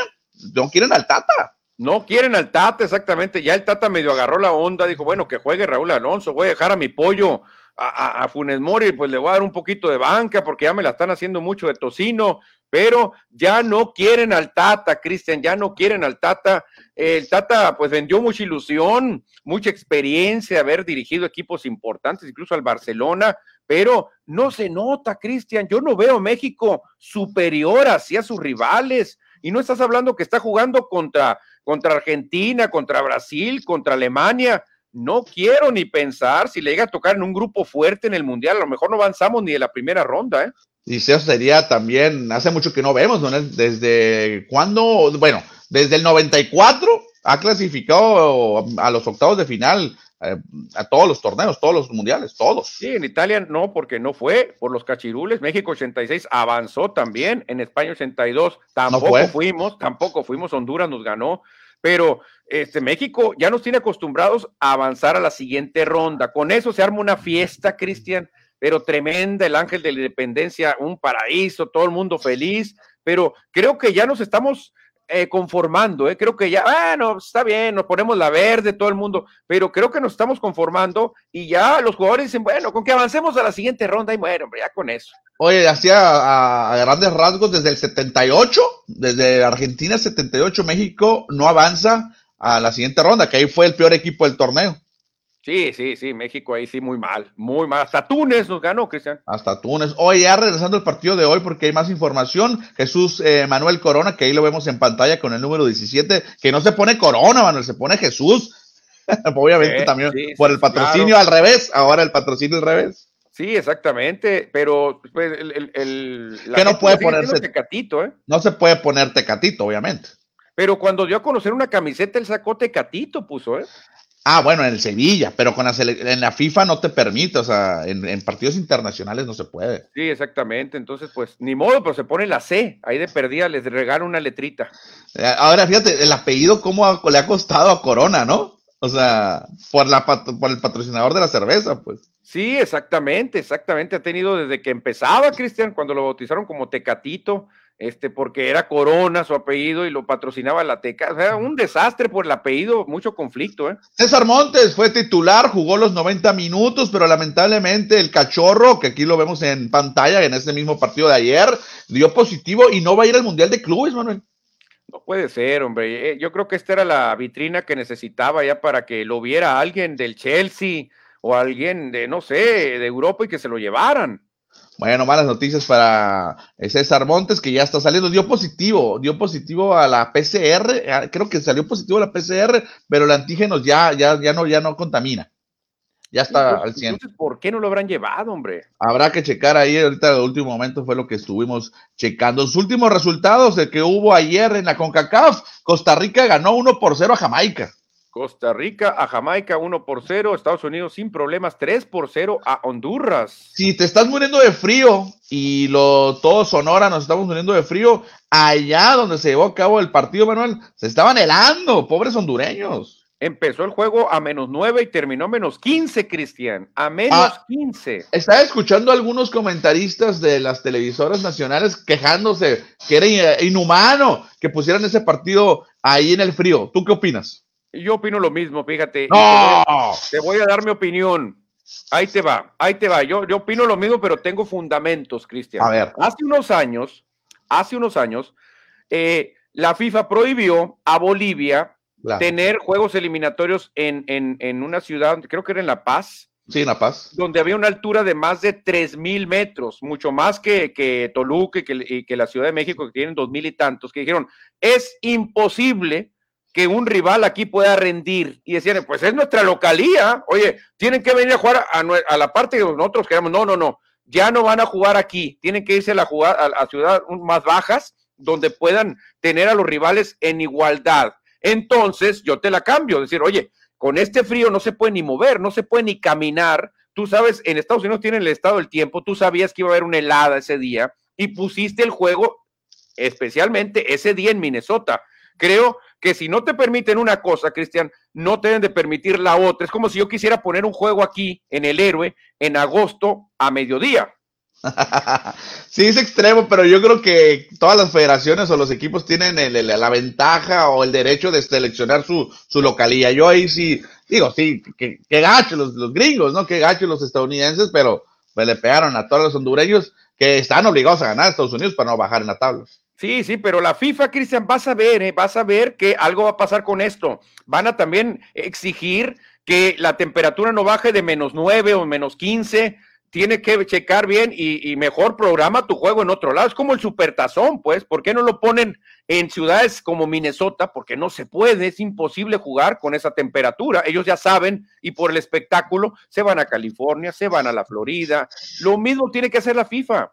No quieren al Tata. No quieren al Tata, exactamente. Ya el Tata medio agarró la onda, dijo, bueno, que juegue Raúl Alonso, voy a dejar a mi pollo a, Funes Mori, pues le voy a dar un poquito de banca porque ya me la están haciendo mucho de tocino, pero ya no quieren al Tata, Cristian, ya no quieren al Tata. El Tata pues vendió mucha ilusión, mucha experiencia, haber dirigido equipos importantes, incluso al Barcelona, pero no se nota, Cristian. Yo no veo México superior hacia sus rivales. Y no estás hablando que está jugando contra contra Argentina, contra Brasil, contra Alemania. No quiero ni pensar si le llega a tocar en un grupo fuerte en el Mundial, a lo mejor no avanzamos ni de la primera ronda, ¿eh? Y eso sería también, hace mucho que no vemos, ¿no? Desde cuándo, bueno, desde el 94 ha clasificado a los octavos de final eh, a todos los torneos, todos los mundiales, todos. Sí, en Italia no, porque no fue por los cachirules. México 86 avanzó también. En España 82 tampoco fuimos, tampoco fuimos. Honduras nos ganó. Pero este, México ya nos tiene acostumbrados a avanzar a la siguiente ronda. Con eso se arma una fiesta, Cristian, pero tremenda. El ángel de la independencia, un paraíso, todo el mundo feliz. Pero creo que ya nos estamos eh, conformando, eh. creo que ya, bueno, está bien, nos ponemos la verde, todo el mundo, pero creo que nos estamos conformando y ya los jugadores dicen, bueno, con que avancemos a la siguiente ronda y bueno, hombre, ya con eso. Oye, hacía a, grandes rasgos desde el 78, desde Argentina 78, México no avanza a la siguiente ronda, que ahí fue el peor equipo del torneo. Sí, sí, sí, México ahí sí muy mal, muy mal. Hasta Túnez nos ganó, Cristian. Hasta Túnez. Oye, ya regresando al partido de hoy porque hay más información. Jesús eh, Manuel Corona, que ahí lo vemos en pantalla con el número 17, que no se pone Corona, Manuel, se pone Jesús. Obviamente también por el patrocinio al revés, ahora el patrocinio al revés. Sí, exactamente, pero pues, el, el, que no puede ponerse tecatito, ¿eh? No se puede poner tecatito, obviamente. Pero cuando dio a conocer una camiseta, el sacó tecatito, puso, ¿eh? Ah, bueno, en el Sevilla, pero con la en la FIFA no te permite, o sea, en, partidos internacionales no se puede. Sí, exactamente. Entonces, pues, ni modo, pero se pone la C. Ahí de perdida les regalo una letrita. Eh, ahora, fíjate, el apellido, cómo le ha costado a Corona, ¿no? O sea, por, la, por el patrocinador de la cerveza, pues. Sí, exactamente, exactamente. Ha tenido desde que empezaba, Cristian, cuando lo bautizaron como Tecatito este, porque era Corona su apellido y lo patrocinaba la Teca. O sea, un desastre por el apellido, mucho conflicto, ¿eh? César Montes fue titular, jugó los 90 minutos, pero lamentablemente el cachorro, que aquí lo vemos en pantalla en ese mismo partido de ayer, dio positivo y no va a ir al Mundial de Clubes, Manuel. No puede ser, hombre. Eh, yo creo que esta era la vitrina que necesitaba ya para que lo viera alguien del Chelsea o alguien de, no sé, de Europa y que se lo llevaran. Bueno, malas noticias para eh, César Montes, que ya está saliendo. Dio positivo, dio positivo a la PCR. Ah, creo que salió positivo a la PCR, pero el antígeno ya, ya, ya, no, ya no contamina. Ya está al 100. Entonces, ¿por qué no lo habrán llevado, hombre? Habrá que checar ahí. Ahorita, el último momento fue lo que estuvimos checando. Los últimos resultados de que hubo ayer en la CONCACAF: Costa Rica ganó 1 por 0 a Jamaica. Costa Rica a Jamaica 1 por 0, Estados Unidos sin problemas 3 por 0 a Honduras. Si te estás muriendo de frío y lo todo Sonora nos estamos muriendo de frío, allá donde se llevó a cabo el partido, Manuel, se estaban helando, pobres hondureños. empezó el juego a menos 9 y terminó a menos 15, Cristian. A menos 15. Ah, estaba escuchando a algunos comentaristas de las televisoras nacionales quejándose que era inhumano que pusieran ese partido ahí en el frío. ¿Tú qué opinas? Yo opino lo mismo, fíjate. ¡No! Te, voy a, dar mi opinión. Ahí te va, ahí te va. Yo, yo opino lo mismo, pero tengo fundamentos, Cristian. A ver. Hace unos años, hace unos años, eh, la FIFA prohibió a Bolivia tener juegos eliminatorios en, en, una ciudad, creo que era en La Paz. Sí, en La Paz. Donde había una altura de más de 3.000 metros, mucho más que, que Toluca y que, que, la Ciudad de México, que tienen 2.000 y tantos, que dijeron, es imposible que un rival aquí pueda rendir. Y decían, pues es nuestra localía, oye, tienen que venir a jugar a, la parte que nosotros queramos. No, no, no, ya no van a jugar aquí, tienen que irse a, la jugar, a, a ciudades más bajas, donde puedan tener a los rivales en igualdad entonces yo te la cambio, decir, oye, con este frío no se puede ni mover, no se puede ni caminar. Tú sabes, en Estados Unidos tienen el estado del tiempo, tú sabías que iba a haber una helada ese día y pusiste el juego especialmente ese día en Minnesota. Creo que si no te permiten una cosa, Cristian, no te deben de permitir la otra. Es como si yo quisiera poner un juego aquí en el héroe en agosto a mediodía. sí, es extremo, pero yo creo que todas las federaciones o los equipos tienen la ventaja o el derecho de seleccionar su, su localía. Yo ahí sí, digo, sí, que, gacho los, los, gringos, ¿no? Que gacho los estadounidenses, pero pues, le pegaron a todos los hondureños que están obligados a ganar a Estados Unidos para no bajar en la tabla. Sí, sí, pero la FIFA, Cristian, vas a ver, ¿eh? vas a ver que algo va a pasar con esto. Van a también exigir que la temperatura no baje de menos 9 o menos 15 tiene que checar bien y, mejor programa tu juego en otro lado. Es como el supertazón, pues. ¿Por qué no lo ponen en ciudades como Minnesota? Porque no se puede, es imposible jugar con esa temperatura. Ellos ya saben y por el espectáculo se van a California, se van a la Florida. Lo mismo tiene que hacer la FIFA.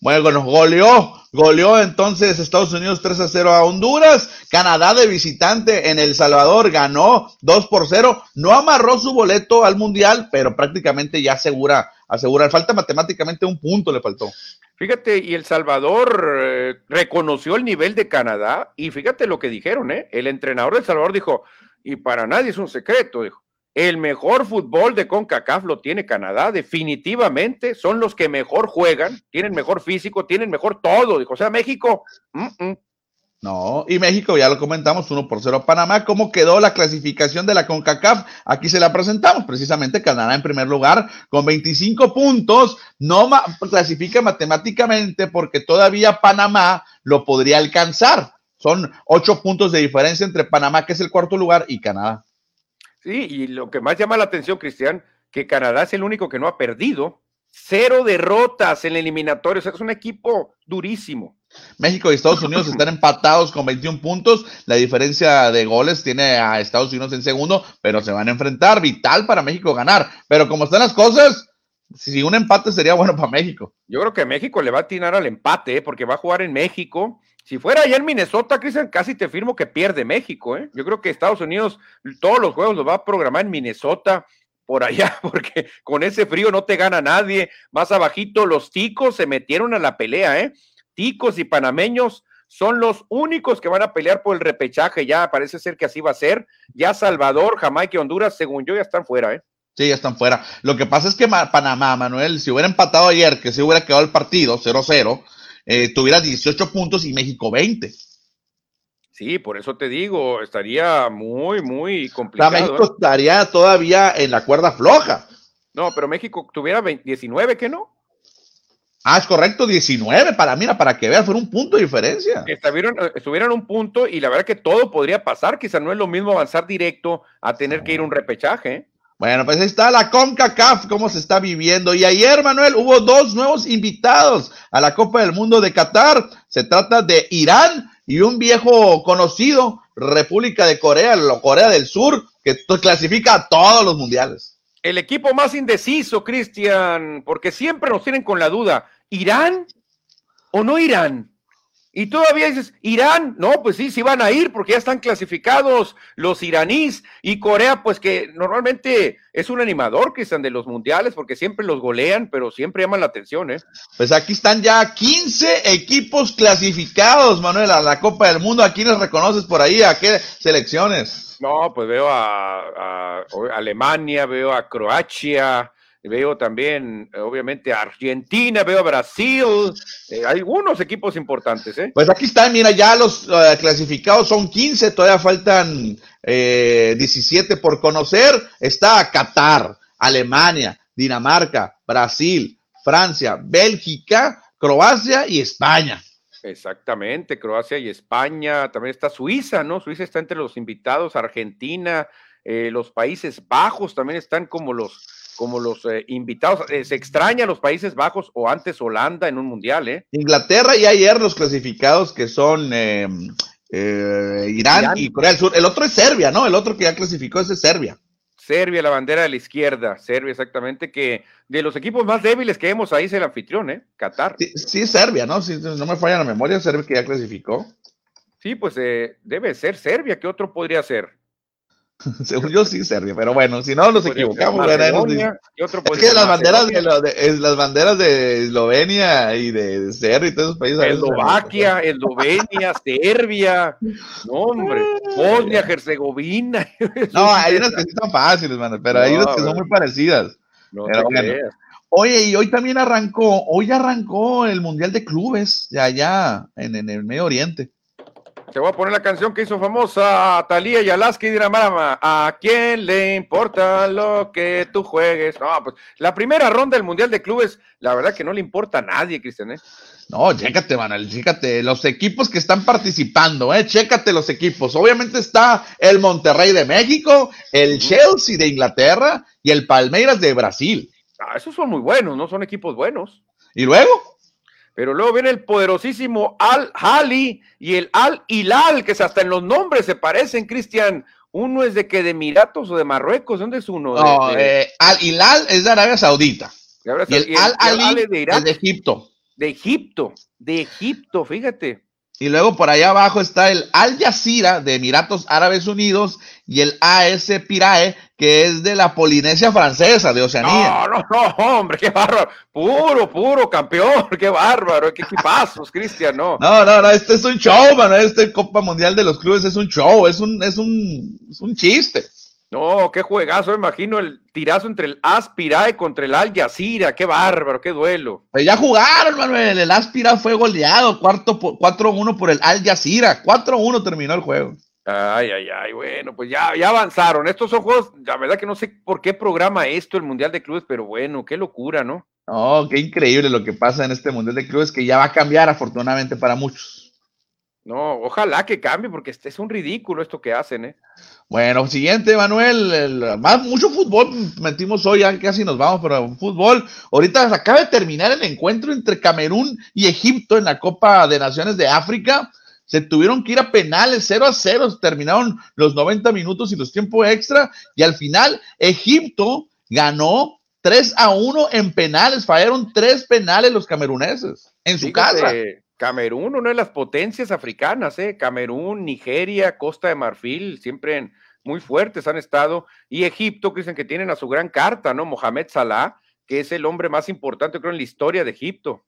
Bueno, goleó, goleó entonces Estados Unidos 3 a 0 a Honduras, Canadá de visitante en El Salvador ganó 2 por 0, no amarró su boleto al Mundial, pero prácticamente ya asegura, asegura, falta matemáticamente un punto le faltó. Fíjate, y El Salvador eh, reconoció el nivel de Canadá y fíjate lo que dijeron, ¿eh? El entrenador de El Salvador dijo, y para nadie es un secreto, dijo, el mejor fútbol de CONCACAF lo tiene Canadá, definitivamente. Son los que mejor juegan, tienen mejor físico, tienen mejor todo. Dijo, o sea, México. No, y México, ya lo comentamos, 1 por 0 Panamá. ¿Cómo quedó la clasificación de la CONCACAF? Aquí se la presentamos, precisamente Canadá en primer lugar con 25 puntos. No clasifica matemáticamente porque todavía Panamá lo podría alcanzar. Son 8 puntos de diferencia entre Panamá, que es el cuarto lugar, y Canadá. Sí, y lo que más llama la atención, Cristian, que Canadá es el único que no ha perdido. Cero derrotas en el eliminatorio. O sea, es un equipo durísimo. México y Estados Unidos están empatados con 21 puntos. La diferencia de goles tiene a Estados Unidos en segundo, pero se van a enfrentar. Vital para México ganar. Pero como están las cosas, si un empate sería bueno para México. Yo creo que México le va a atinar al empate, ¿eh? porque va a jugar en México si fuera allá en Minnesota, Cristian, casi te firmo que pierde México. ¿eh? Yo creo que Estados Unidos todos los juegos los va a programar en Minnesota por allá, porque con ese frío no te gana nadie. Más abajito, los ticos se metieron a la pelea, ¿eh? Ticos y panameños son los únicos que van a pelear por el repechaje. Ya parece ser que así va a ser. Ya Salvador, Jamaica y Honduras, según yo, ya están fuera, ¿eh? Sí, ya están fuera. Lo que pasa es que Panamá, Manuel, si hubiera empatado ayer, que se hubiera quedado el partido 0-0, eh, tuviera 18 puntos y México 20. Sí, por eso te digo, estaría muy, muy complicado. México ¿eh? estaría todavía en la cuerda floja. No, pero México tuviera 19, ¿qué no? Ah, es correcto, 19 para mira, para que veas, fue un punto de diferencia. Estuvieron, eh, estuvieran un punto y la verdad que todo podría pasar, quizá no es lo mismo avanzar directo a tener que ir un repechaje. Bueno, pues ahí está la CONCACAF, cómo se está viviendo. Y ayer, Manuel, hubo dos nuevos invitados a la Copa del Mundo de Qatar. Se trata de Irán y un viejo conocido, República de Corea, Corea del Sur, que clasifica a todos los mundiales. El equipo más indeciso, Cristian, porque siempre nos tienen con la duda, ¿Irán o no Irán? Y todavía dices, Irán, no, pues sí, sí van a ir porque ya están clasificados los iraníes y Corea, pues que normalmente es un animador, Cristian, de los mundiales porque siempre los golean, pero siempre llaman la atención, ¿eh? Pues aquí están ya 15 equipos clasificados, Manuel, a la Copa del Mundo. ¿A quiénes reconoces por ahí? ¿A qué selecciones? No, pues veo a, a Alemania, veo a Croacia, veo también, obviamente, a Argentina, veo a Brasil, eh, algunos equipos importantes. ¿eh? Pues aquí están, mira, ya los uh, clasificados son 15, todavía faltan eh, 17 por conocer. Está Qatar, Alemania, Dinamarca, Brasil, Francia, Bélgica, Croacia y España. Exactamente, Croacia y España, también está Suiza, ¿no? Suiza está entre los invitados, Argentina, eh, los Países Bajos también están como los como los eh, invitados. Eh, se extraña los Países Bajos o antes Holanda en un mundial, ¿eh? Inglaterra y ayer los clasificados que son em, eh, Irán, y Corea del Sur. El otro es Serbia, ¿no? El otro que ya clasificó es Serbia. Serbia, la bandera de la izquierda, Serbia exactamente, que de los equipos más débiles que vemos ahí es el anfitrión, ¿eh? Qatar. Sí, sí Serbia, ¿no? Si no me falla la memoria, Serbia que ya clasificó. Sí, pues debe ser Serbia, ¿qué otro podría ser? Según yo sí Serbia, pero bueno, si no nos equivocamos, es que las banderas de, las banderas de Eslovenia y de, Serbia y todos esos países. Eslovaquia, Eslovenia, Serbia, no hombre, Bosnia, Herzegovina. No, hay unas que sí son fáciles, pero hay unas que son muy parecidas. Oye, y hoy también arrancó, hoy arrancó el Mundial de Clubes, ya allá en, en el Medio Oriente. Te voy a poner la canción que hizo famosa Talía y Alaska y Dinamarama. ¿A quién le importa lo que tú juegues? No, pues la primera ronda del Mundial de Clubes, la verdad que no le importa a nadie, Cristian, ¿eh? No, chécate, Manuel, chécate los equipos que están participando, eh, chécate los equipos. Obviamente está el Monterrey de México, el Chelsea de Inglaterra y el Palmeiras de Brasil. Ah, esos son muy buenos, ¿no? Son equipos buenos. ¿Y luego? Pero luego viene el poderosísimo Al Hali y el Al Hilal, que hasta en los nombres se parecen, Cristian. Uno es de que de Emiratos o de Marruecos, ¿dónde es uno? No, eh, Al Hilal es de Arabia Saudita. y el, Al Ali de es de Egipto. De Egipto, de Egipto, fíjate. Y luego por allá abajo está el Al Jazeera de Emiratos Árabes Unidos y el AS Pirae, que es de la Polinesia Francesa, de Oceanía. No, no, no, hombre, qué bárbaro. Puro, puro campeón, qué bárbaro, qué equipazos, Cristian, no. No, no, no, este es un show, mano. Este Copa Mundial de los Clubes es un show, es un, es un, es un chiste. No, qué juegazo, imagino el tirazo entre el Aspirae contra el Al Jazeera, qué bárbaro, qué duelo. Pues ya jugaron, Manuel, el Aspirae fue goleado, 4-1 por el Al Jazeera, 4-1 terminó el juego. Ay, ay, ay, bueno, pues ya, ya avanzaron. Estos son juegos, la verdad que no sé por qué programa esto el Mundial de Clubes, pero bueno, qué locura, ¿no? No, qué increíble lo que pasa en este Mundial de Clubes, que ya va a cambiar afortunadamente para muchos. No, ojalá que cambie, porque este es un ridículo esto que hacen, ¿eh? Bueno, siguiente, Manuel. más, mucho fútbol metimos hoy, ya casi nos vamos, pero fútbol. Ahorita acaba de terminar el encuentro entre Camerún y Egipto en la Copa de Naciones de África. Se tuvieron que ir a penales 0 a 0, terminaron los 90 minutos y los tiempos extra. Y al final, Egipto ganó 3 a 1 en penales. Fallaron tres penales los cameruneses en su casa. Camerún, una de las potencias africanas, ¿eh? Camerún, Nigeria, Costa de Marfil, siempre muy fuertes han estado, y Egipto, que dicen que tienen a su gran carta, ¿no? Mohamed Salah, que es el hombre más importante, creo, en la historia de Egipto.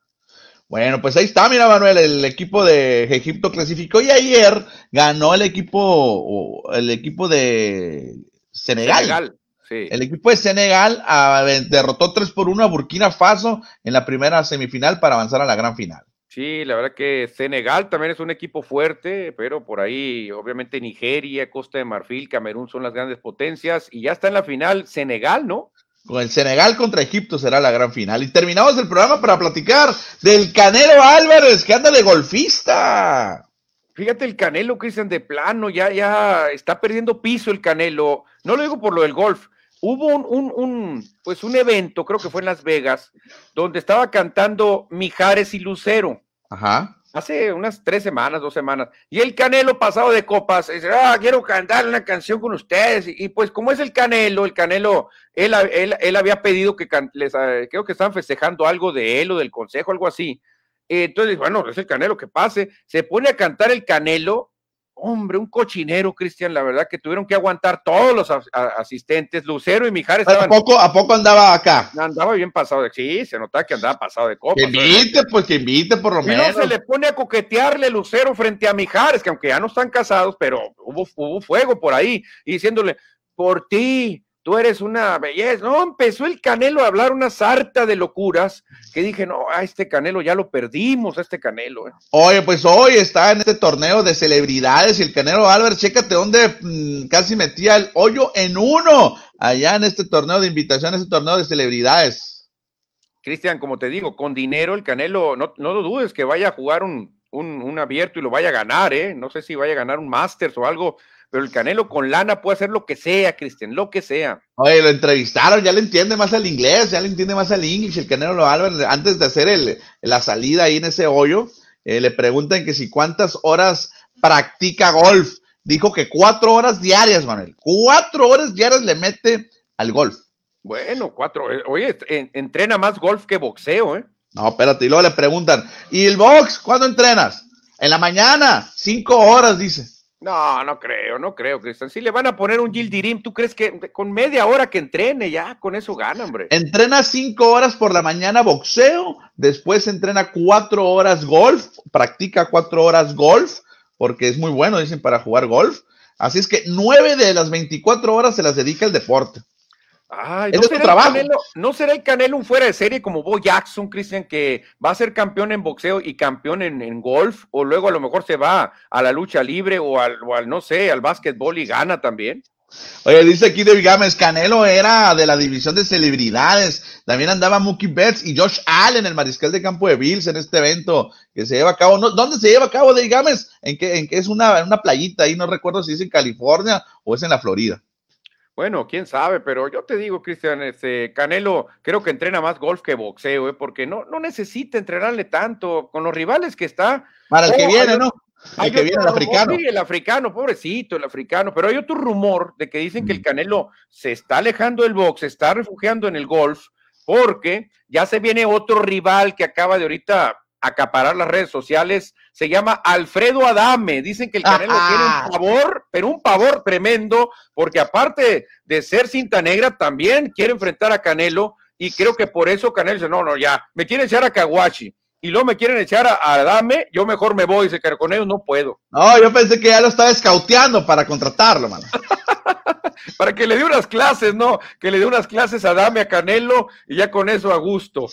Bueno, pues ahí está, mira Manuel, el equipo de Egipto clasificó y ayer ganó el equipo, el equipo de Senegal. Senegal sí. El equipo de Senegal ah, derrotó 3 por 1 a Burkina Faso en la primera semifinal para avanzar a la gran final. Sí, la verdad que Senegal también es un equipo fuerte, pero por ahí obviamente Nigeria, Costa de Marfil, Camerún son las grandes potencias y ya está en la final Senegal, ¿no? Con el Senegal contra Egipto será la gran final. Y terminamos el programa para platicar del Canelo Álvarez, que anda de golfista. Fíjate el Canelo, Cristian, de plano, ya, ya está perdiendo piso el Canelo. No lo digo por lo del golf, hubo un, un, pues un evento, creo que fue en Las Vegas, donde estaba cantando Mijares y Lucero. Ajá. Hace unas tres semanas, dos semanas. Y el Canelo pasado de copas, dice, ah, quiero cantar una canción con ustedes. Y, pues como es el Canelo, el Canelo, él, él, él había pedido que, les, ah, creo que estaban festejando algo de él o del consejo, algo así. entonces, bueno, es el Canelo que pase. Se pone a cantar el Canelo hombre, un cochinero, Cristian, la verdad que tuvieron que aguantar todos los asistentes, Lucero y Mijares. ¿A poco, ¿A poco andaba acá? Andaba bien pasado de, sí, se notaba que andaba pasado de copa. Que invite, pues que invite por lo menos. No se le pone a coquetearle Lucero frente a Mijares, que aunque ya no están casados, pero hubo, hubo fuego por ahí, y diciéndole, por ti, tú eres una belleza. No, empezó el Canelo a hablar una sarta de locuras que dije, no, a este Canelo ya lo perdimos, a este Canelo. Eh". Oye, pues hoy está en este torneo de celebridades y el Canelo Álvarez, chécate dónde mm, casi metía el hoyo en uno allá en este torneo de invitación, este torneo de celebridades. Cristian, como te digo, con dinero el Canelo, no, no lo dudes que vaya a jugar un, un, un abierto y lo vaya a ganar, ¿eh? No sé si vaya a ganar un Masters o algo pero el Canelo con lana puede hacer lo que sea, Cristian, lo que sea. Oye, lo entrevistaron, ya le entiende más al inglés, ya le entiende más al inglés. El Canelo lo Álvarez, antes de hacer el, la salida ahí en ese hoyo, eh, le preguntan que si cuántas horas practica golf. Dijo que cuatro horas diarias, Manuel. Cuatro horas diarias le mete al golf. Bueno, cuatro. Eh, oye, entrena más golf que boxeo, ¿eh? No, espérate. Y luego le preguntan, ¿y el box? ¿Cuándo entrenas? En la mañana, cinco horas, dice. No, no creo, no creo, Cristian. Si le van a poner un Gildirim, ¿tú crees que con media hora que entrene ya, con eso gana, hombre? Entrena cinco horas por la mañana boxeo, después entrena cuatro horas golf, practica cuatro horas golf, porque es muy bueno, dicen, para jugar golf. Así es que nueve de las veinticuatro horas se las dedica al deporte. Ay, ¿no, será trabajo. ¿No será el Canelo un fuera de serie como Bo Jackson, Cristian, que va a ser campeón en boxeo y campeón en, golf? O luego a lo mejor se va a la lucha libre o al, no sé, al básquetbol y gana también. Oye, dice aquí de Gámez, Canelo era de la división de celebridades. También andaba Mookie Betts y Josh Allen, el mariscal de campo de Bills, en este evento que se lleva a cabo. ¿Dónde se lleva a cabo de Gámez? ¿En qué, en qué es una, una playita ahí? No recuerdo si es en California o es en la Florida. Bueno, quién sabe, pero yo te digo, Cristian, este Canelo creo que entrena más golf que boxeo, ¿eh? porque no, no necesita entrenarle tanto con los rivales que está. Para el que oh, viene, ¿no? El que viene, el africano. Sí, el africano, pobrecito, el africano. Pero hay otro rumor de que dicen que el Canelo se está alejando del box, se está refugiando en el golf, porque ya se viene otro rival que acaba de ahorita acaparar las redes sociales, se llama Alfredo Adame. Dicen que el Canelo tiene un pavor, pero un pavor tremendo, porque aparte de ser cinta negra, también quiere enfrentar a Canelo, y creo que por eso Canelo dice, no, no, ya, me quieren echar a Kawachi, y luego me quieren echar a, Adame, yo mejor me voy, dice que con ellos no puedo. No, yo pensé que ya lo estaba escauteando para contratarlo, mano. para que le dé unas clases, ¿no? Que le dé unas clases a Dame, a Canelo y ya con eso a gusto.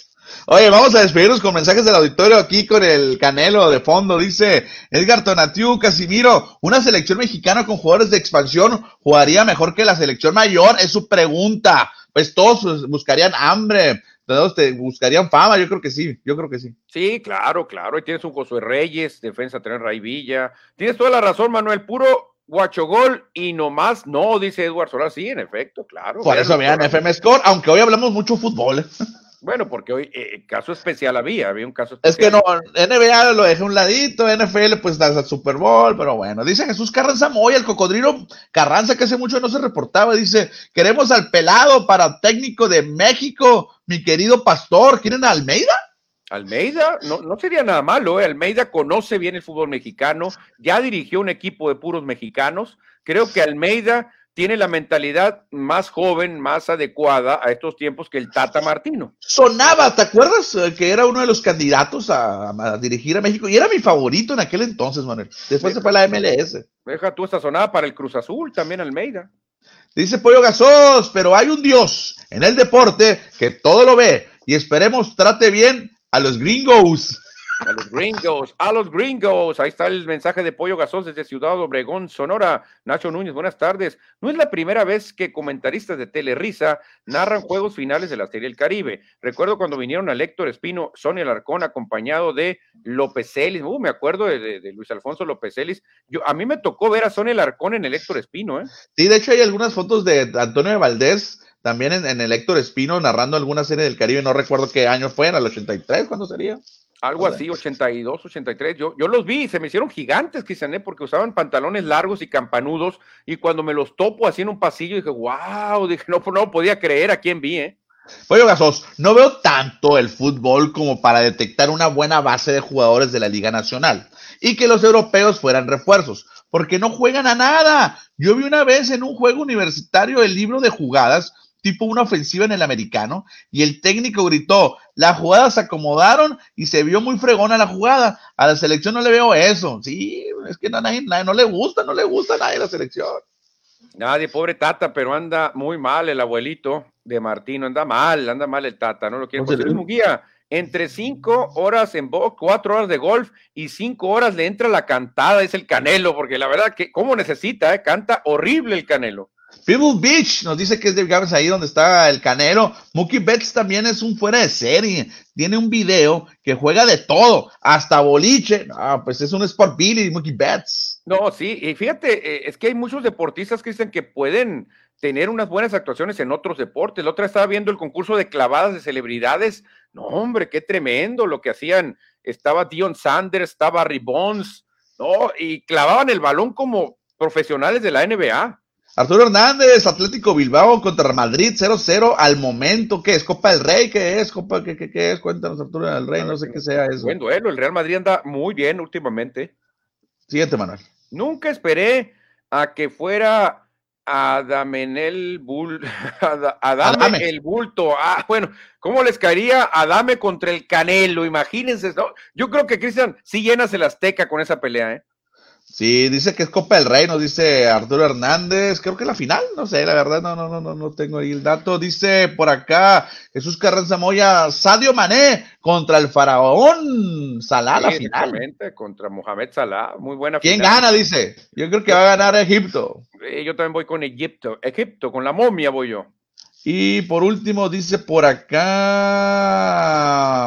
Oye, vamos a despedirnos con mensajes del auditorio aquí con el Canelo de fondo. Dice Edgar Tonatiu, Casimiro, ¿una selección mexicana con jugadores de expansión jugaría mejor que la selección mayor? Es su pregunta. Pues todos buscarían hambre, todos te buscarían fama, yo creo que sí, yo creo que sí. Sí, claro, claro. Y tienes un Josué Reyes, defensa tener Ray Villa. Tienes toda la razón, Manuel. Puro Guachogol y nomás no, dice Eduardo Solar. Sí, en efecto, claro. Por eso vean FM Score, aunque hoy hablamos mucho fútbol. Bueno, porque hoy eh, caso especial había, había un caso especial. Es que no, NBA lo dejé un ladito, NFL pues da el Super Bowl, pero bueno. Dice Jesús Carranza Moy, el cocodrilo Carranza, que hace mucho no se reportaba, dice, queremos al pelado para técnico de México, mi querido pastor, ¿quieren a Almeida? Almeida, no, no sería nada malo, ¿eh? Almeida conoce bien el fútbol mexicano, ya dirigió un equipo de puros mexicanos, creo que Almeida tiene la mentalidad más joven, más adecuada a estos tiempos que el Tata Martino. Sonaba, ¿te acuerdas? Eh, que era uno de los candidatos a, dirigir a México y era mi favorito en aquel entonces, Manuel. Después se fue a la MLS. Deja tú esta sonada para el Cruz Azul, también Almeida. Dice Pollo Gasos, pero hay un Dios en el deporte que todo lo ve y esperemos trate bien a los gringos. A los gringos, a los gringos. Ahí está el mensaje de Pollo Gasol desde Ciudad Obregón, Sonora. Nacho Núñez, buenas tardes. No es la primera vez que comentaristas de Telerisa narran juegos finales de la Serie del Caribe. Recuerdo cuando vinieron a Héctor Espino, Sonia Larcón, acompañado de López Celis. Uh, me acuerdo de, Luis Alfonso López Celis. Yo, a mí me tocó ver a Sonia Larcón en el Héctor Espino, ¿eh? Sí, de hecho hay algunas fotos de Antonio Valdés también en, el Héctor Espino narrando alguna serie del Caribe, no recuerdo qué año fue, en el 83, ¿cuándo sería? Algo así, 82, 83. Yo, yo los vi se me hicieron gigantes, Cristian, ¿eh? porque usaban pantalones largos y campanudos. Y cuando me los topo así en un pasillo, dije, wow, dije, no, no podía creer a quién vi, ¿eh? Pollo Gasos, no veo tanto el fútbol como para detectar una buena base de jugadores de la Liga Nacional y que los europeos fueran refuerzos, porque no juegan a nada. Yo vi una vez en un juego universitario el libro de jugadas, tipo una ofensiva en el americano, y el técnico gritó, las jugadas se acomodaron y se vio muy fregona la jugada. A la selección no le veo eso. Sí, es que a nadie, no le gusta, no le gusta a nadie la selección. Nadie, pobre Tata, pero anda muy mal el abuelito de Martino, anda mal, anda mal el Tata, no lo quiere. José Luis guía entre cinco horas en box, cuatro horas de golf y cinco horas le entra la cantada, es el Canelo, porque la verdad que, ¿cómo necesita? Eh? Canta horrible el Canelo. People Beach nos dice que es de Gávez ahí donde está el Canelo. Mookie Betts también es un fuera de serie. Tiene un video que juega de todo, hasta boliche. Ah, pues es un Sport Billy, Mookie Betts. No, sí, y fíjate, eh, es que hay muchos deportistas que dicen que pueden tener unas buenas actuaciones en otros deportes. La otra estaba viendo el concurso de clavadas de celebridades. No, hombre, qué tremendo lo que hacían. Estaba Dion Sanders, estaba Ribbons, ¿no? Y clavaban el balón como profesionales de la NBA. Arturo Hernández, Atlético Bilbao contra Madrid 0-0 al momento. ¿Qué es? ¿Copa del Rey? ¿Qué es? ¿Copa qué, qué, qué es? Cuéntanos, Arturo del Rey, no sé qué sea eso. Buen duelo, el Real Madrid anda muy bien últimamente. Siguiente, Manuel. Nunca esperé a que fuera Adamenel Bull, Adame, el bulto. Ah, bueno, ¿cómo les caería Adame contra el Canelo? Imagínense. Yo creo que Cristian sí llenas el Azteca con esa pelea, ¿eh? Sí, dice que es Copa del Rey, nos dice Arturo Hernández, creo que la final, no sé, la verdad no, no, no, no, no tengo ahí el dato. Dice por acá Jesús Carranza Moya, Sadio Mané contra el faraón Salah la final. contra Mohamed Salah, muy buena ¿Quién gana? Dice, yo creo que va a ganar Egipto. yo también voy con Egipto, Egipto, con la momia voy yo. Y por último dice por acá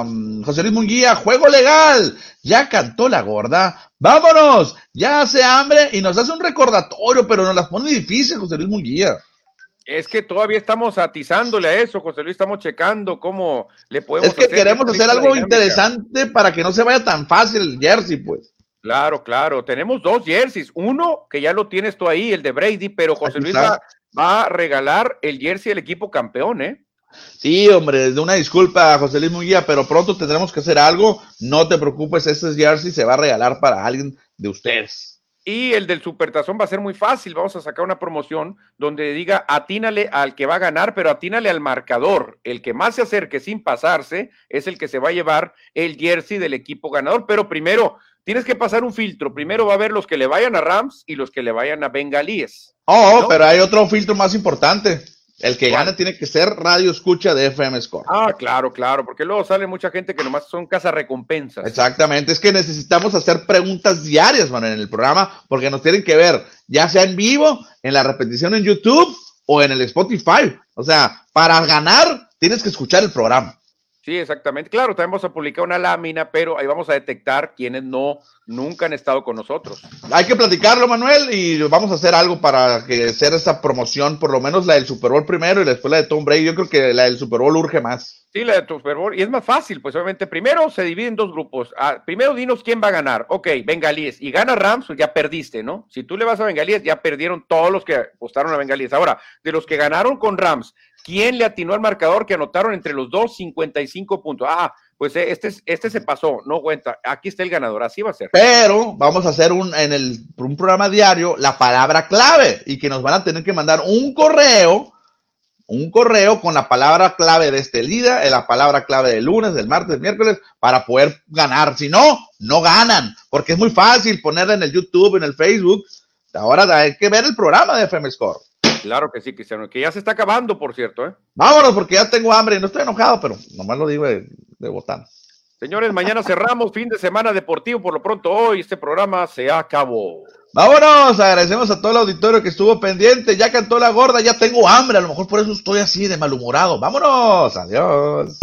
mm, José Luis Munguía, juego legal, ya cantó la gorda, vámonos, ya hace hambre y nos hace un recordatorio, pero nos las pone difícil José Luis Munguía. Es que todavía estamos atizándole a eso, José Luis, estamos checando cómo le podemos Es que queremos hacer algo interesante para que no se vaya tan fácil el jersey, pues. Claro, claro. Tenemos dos jerseys. Uno que ya lo tienes tú ahí, el de Brady, pero José Luis va, va, a regalar el jersey del equipo campeón, ¿eh? Sí, hombre, una disculpa, José Luis Munguía, pero pronto tendremos que hacer algo. No te preocupes, ese jersey se va a regalar para alguien de ustedes. Y el del Supertazón va a ser muy fácil. Vamos a sacar una promoción donde diga atínale al que va a ganar, pero atínale al marcador. El que más se acerque sin pasarse es el que se va a llevar el jersey del equipo ganador. Pero primero, tienes que pasar un filtro. Primero va a haber los que le vayan a Rams y los que le vayan a Bengalíes. Oh, pero hay otro filtro más importante. El que gana tiene que ser radio escucha de FM Score. Ah, claro, claro, porque luego sale mucha gente que nomás son casa recompensas. Exactamente, es que necesitamos hacer preguntas diarias, man, en el programa, porque nos tienen que ver, ya sea en vivo, en la repetición en YouTube o en el Spotify. O sea, para ganar tienes que escuchar el programa. Sí, exactamente. Claro, también vamos a publicar una lámina, pero ahí vamos a detectar quienes no, nunca han estado con nosotros. Hay que platicarlo, Manuel, y vamos a hacer algo para que hacer esa promoción, por lo menos la del Super Bowl primero y después la de Tom Brady. Yo creo que la del Super Bowl urge más. Sí, la de Super Bowl, y es más fácil, pues obviamente, primero se divide en dos grupos. Ah, primero dinos quién va a ganar. Ok, Bengalíes, y gana Rams, pues ya perdiste, ¿no? Si tú le vas a Bengalíes, ya perdieron todos los que apostaron a Bengalíes. Ahora, de los que ganaron con Rams, ¿quién le atinó al marcador que anotaron entre los dos 55 puntos? Ah, pues eh, este, este se pasó, no cuenta. Aquí está el ganador, así va a ser. Pero vamos a hacer un, en el, un programa diario la palabra clave y que nos van a tener que mandar un correo un correo con la palabra clave de este día, la palabra clave del lunes, del martes, del miércoles, para poder ganar. Si no, no ganan, porque es muy fácil ponerla en el YouTube, en el Facebook. Ahora hay que ver el programa de FM Score. Claro que sí, Cristiano, que ya se está acabando, por cierto. ¿eh? Vámonos, porque ya tengo hambre. No estoy enojado, pero nomás lo digo de, de botán. Señores, mañana cerramos fin de semana deportivo. Por lo pronto, hoy este programa se acabó. Vámonos, agradecemos a todo el auditorio que estuvo pendiente. Ya cantó la gorda, ya tengo hambre. A lo mejor por eso estoy así de malhumorado. Vámonos, adiós.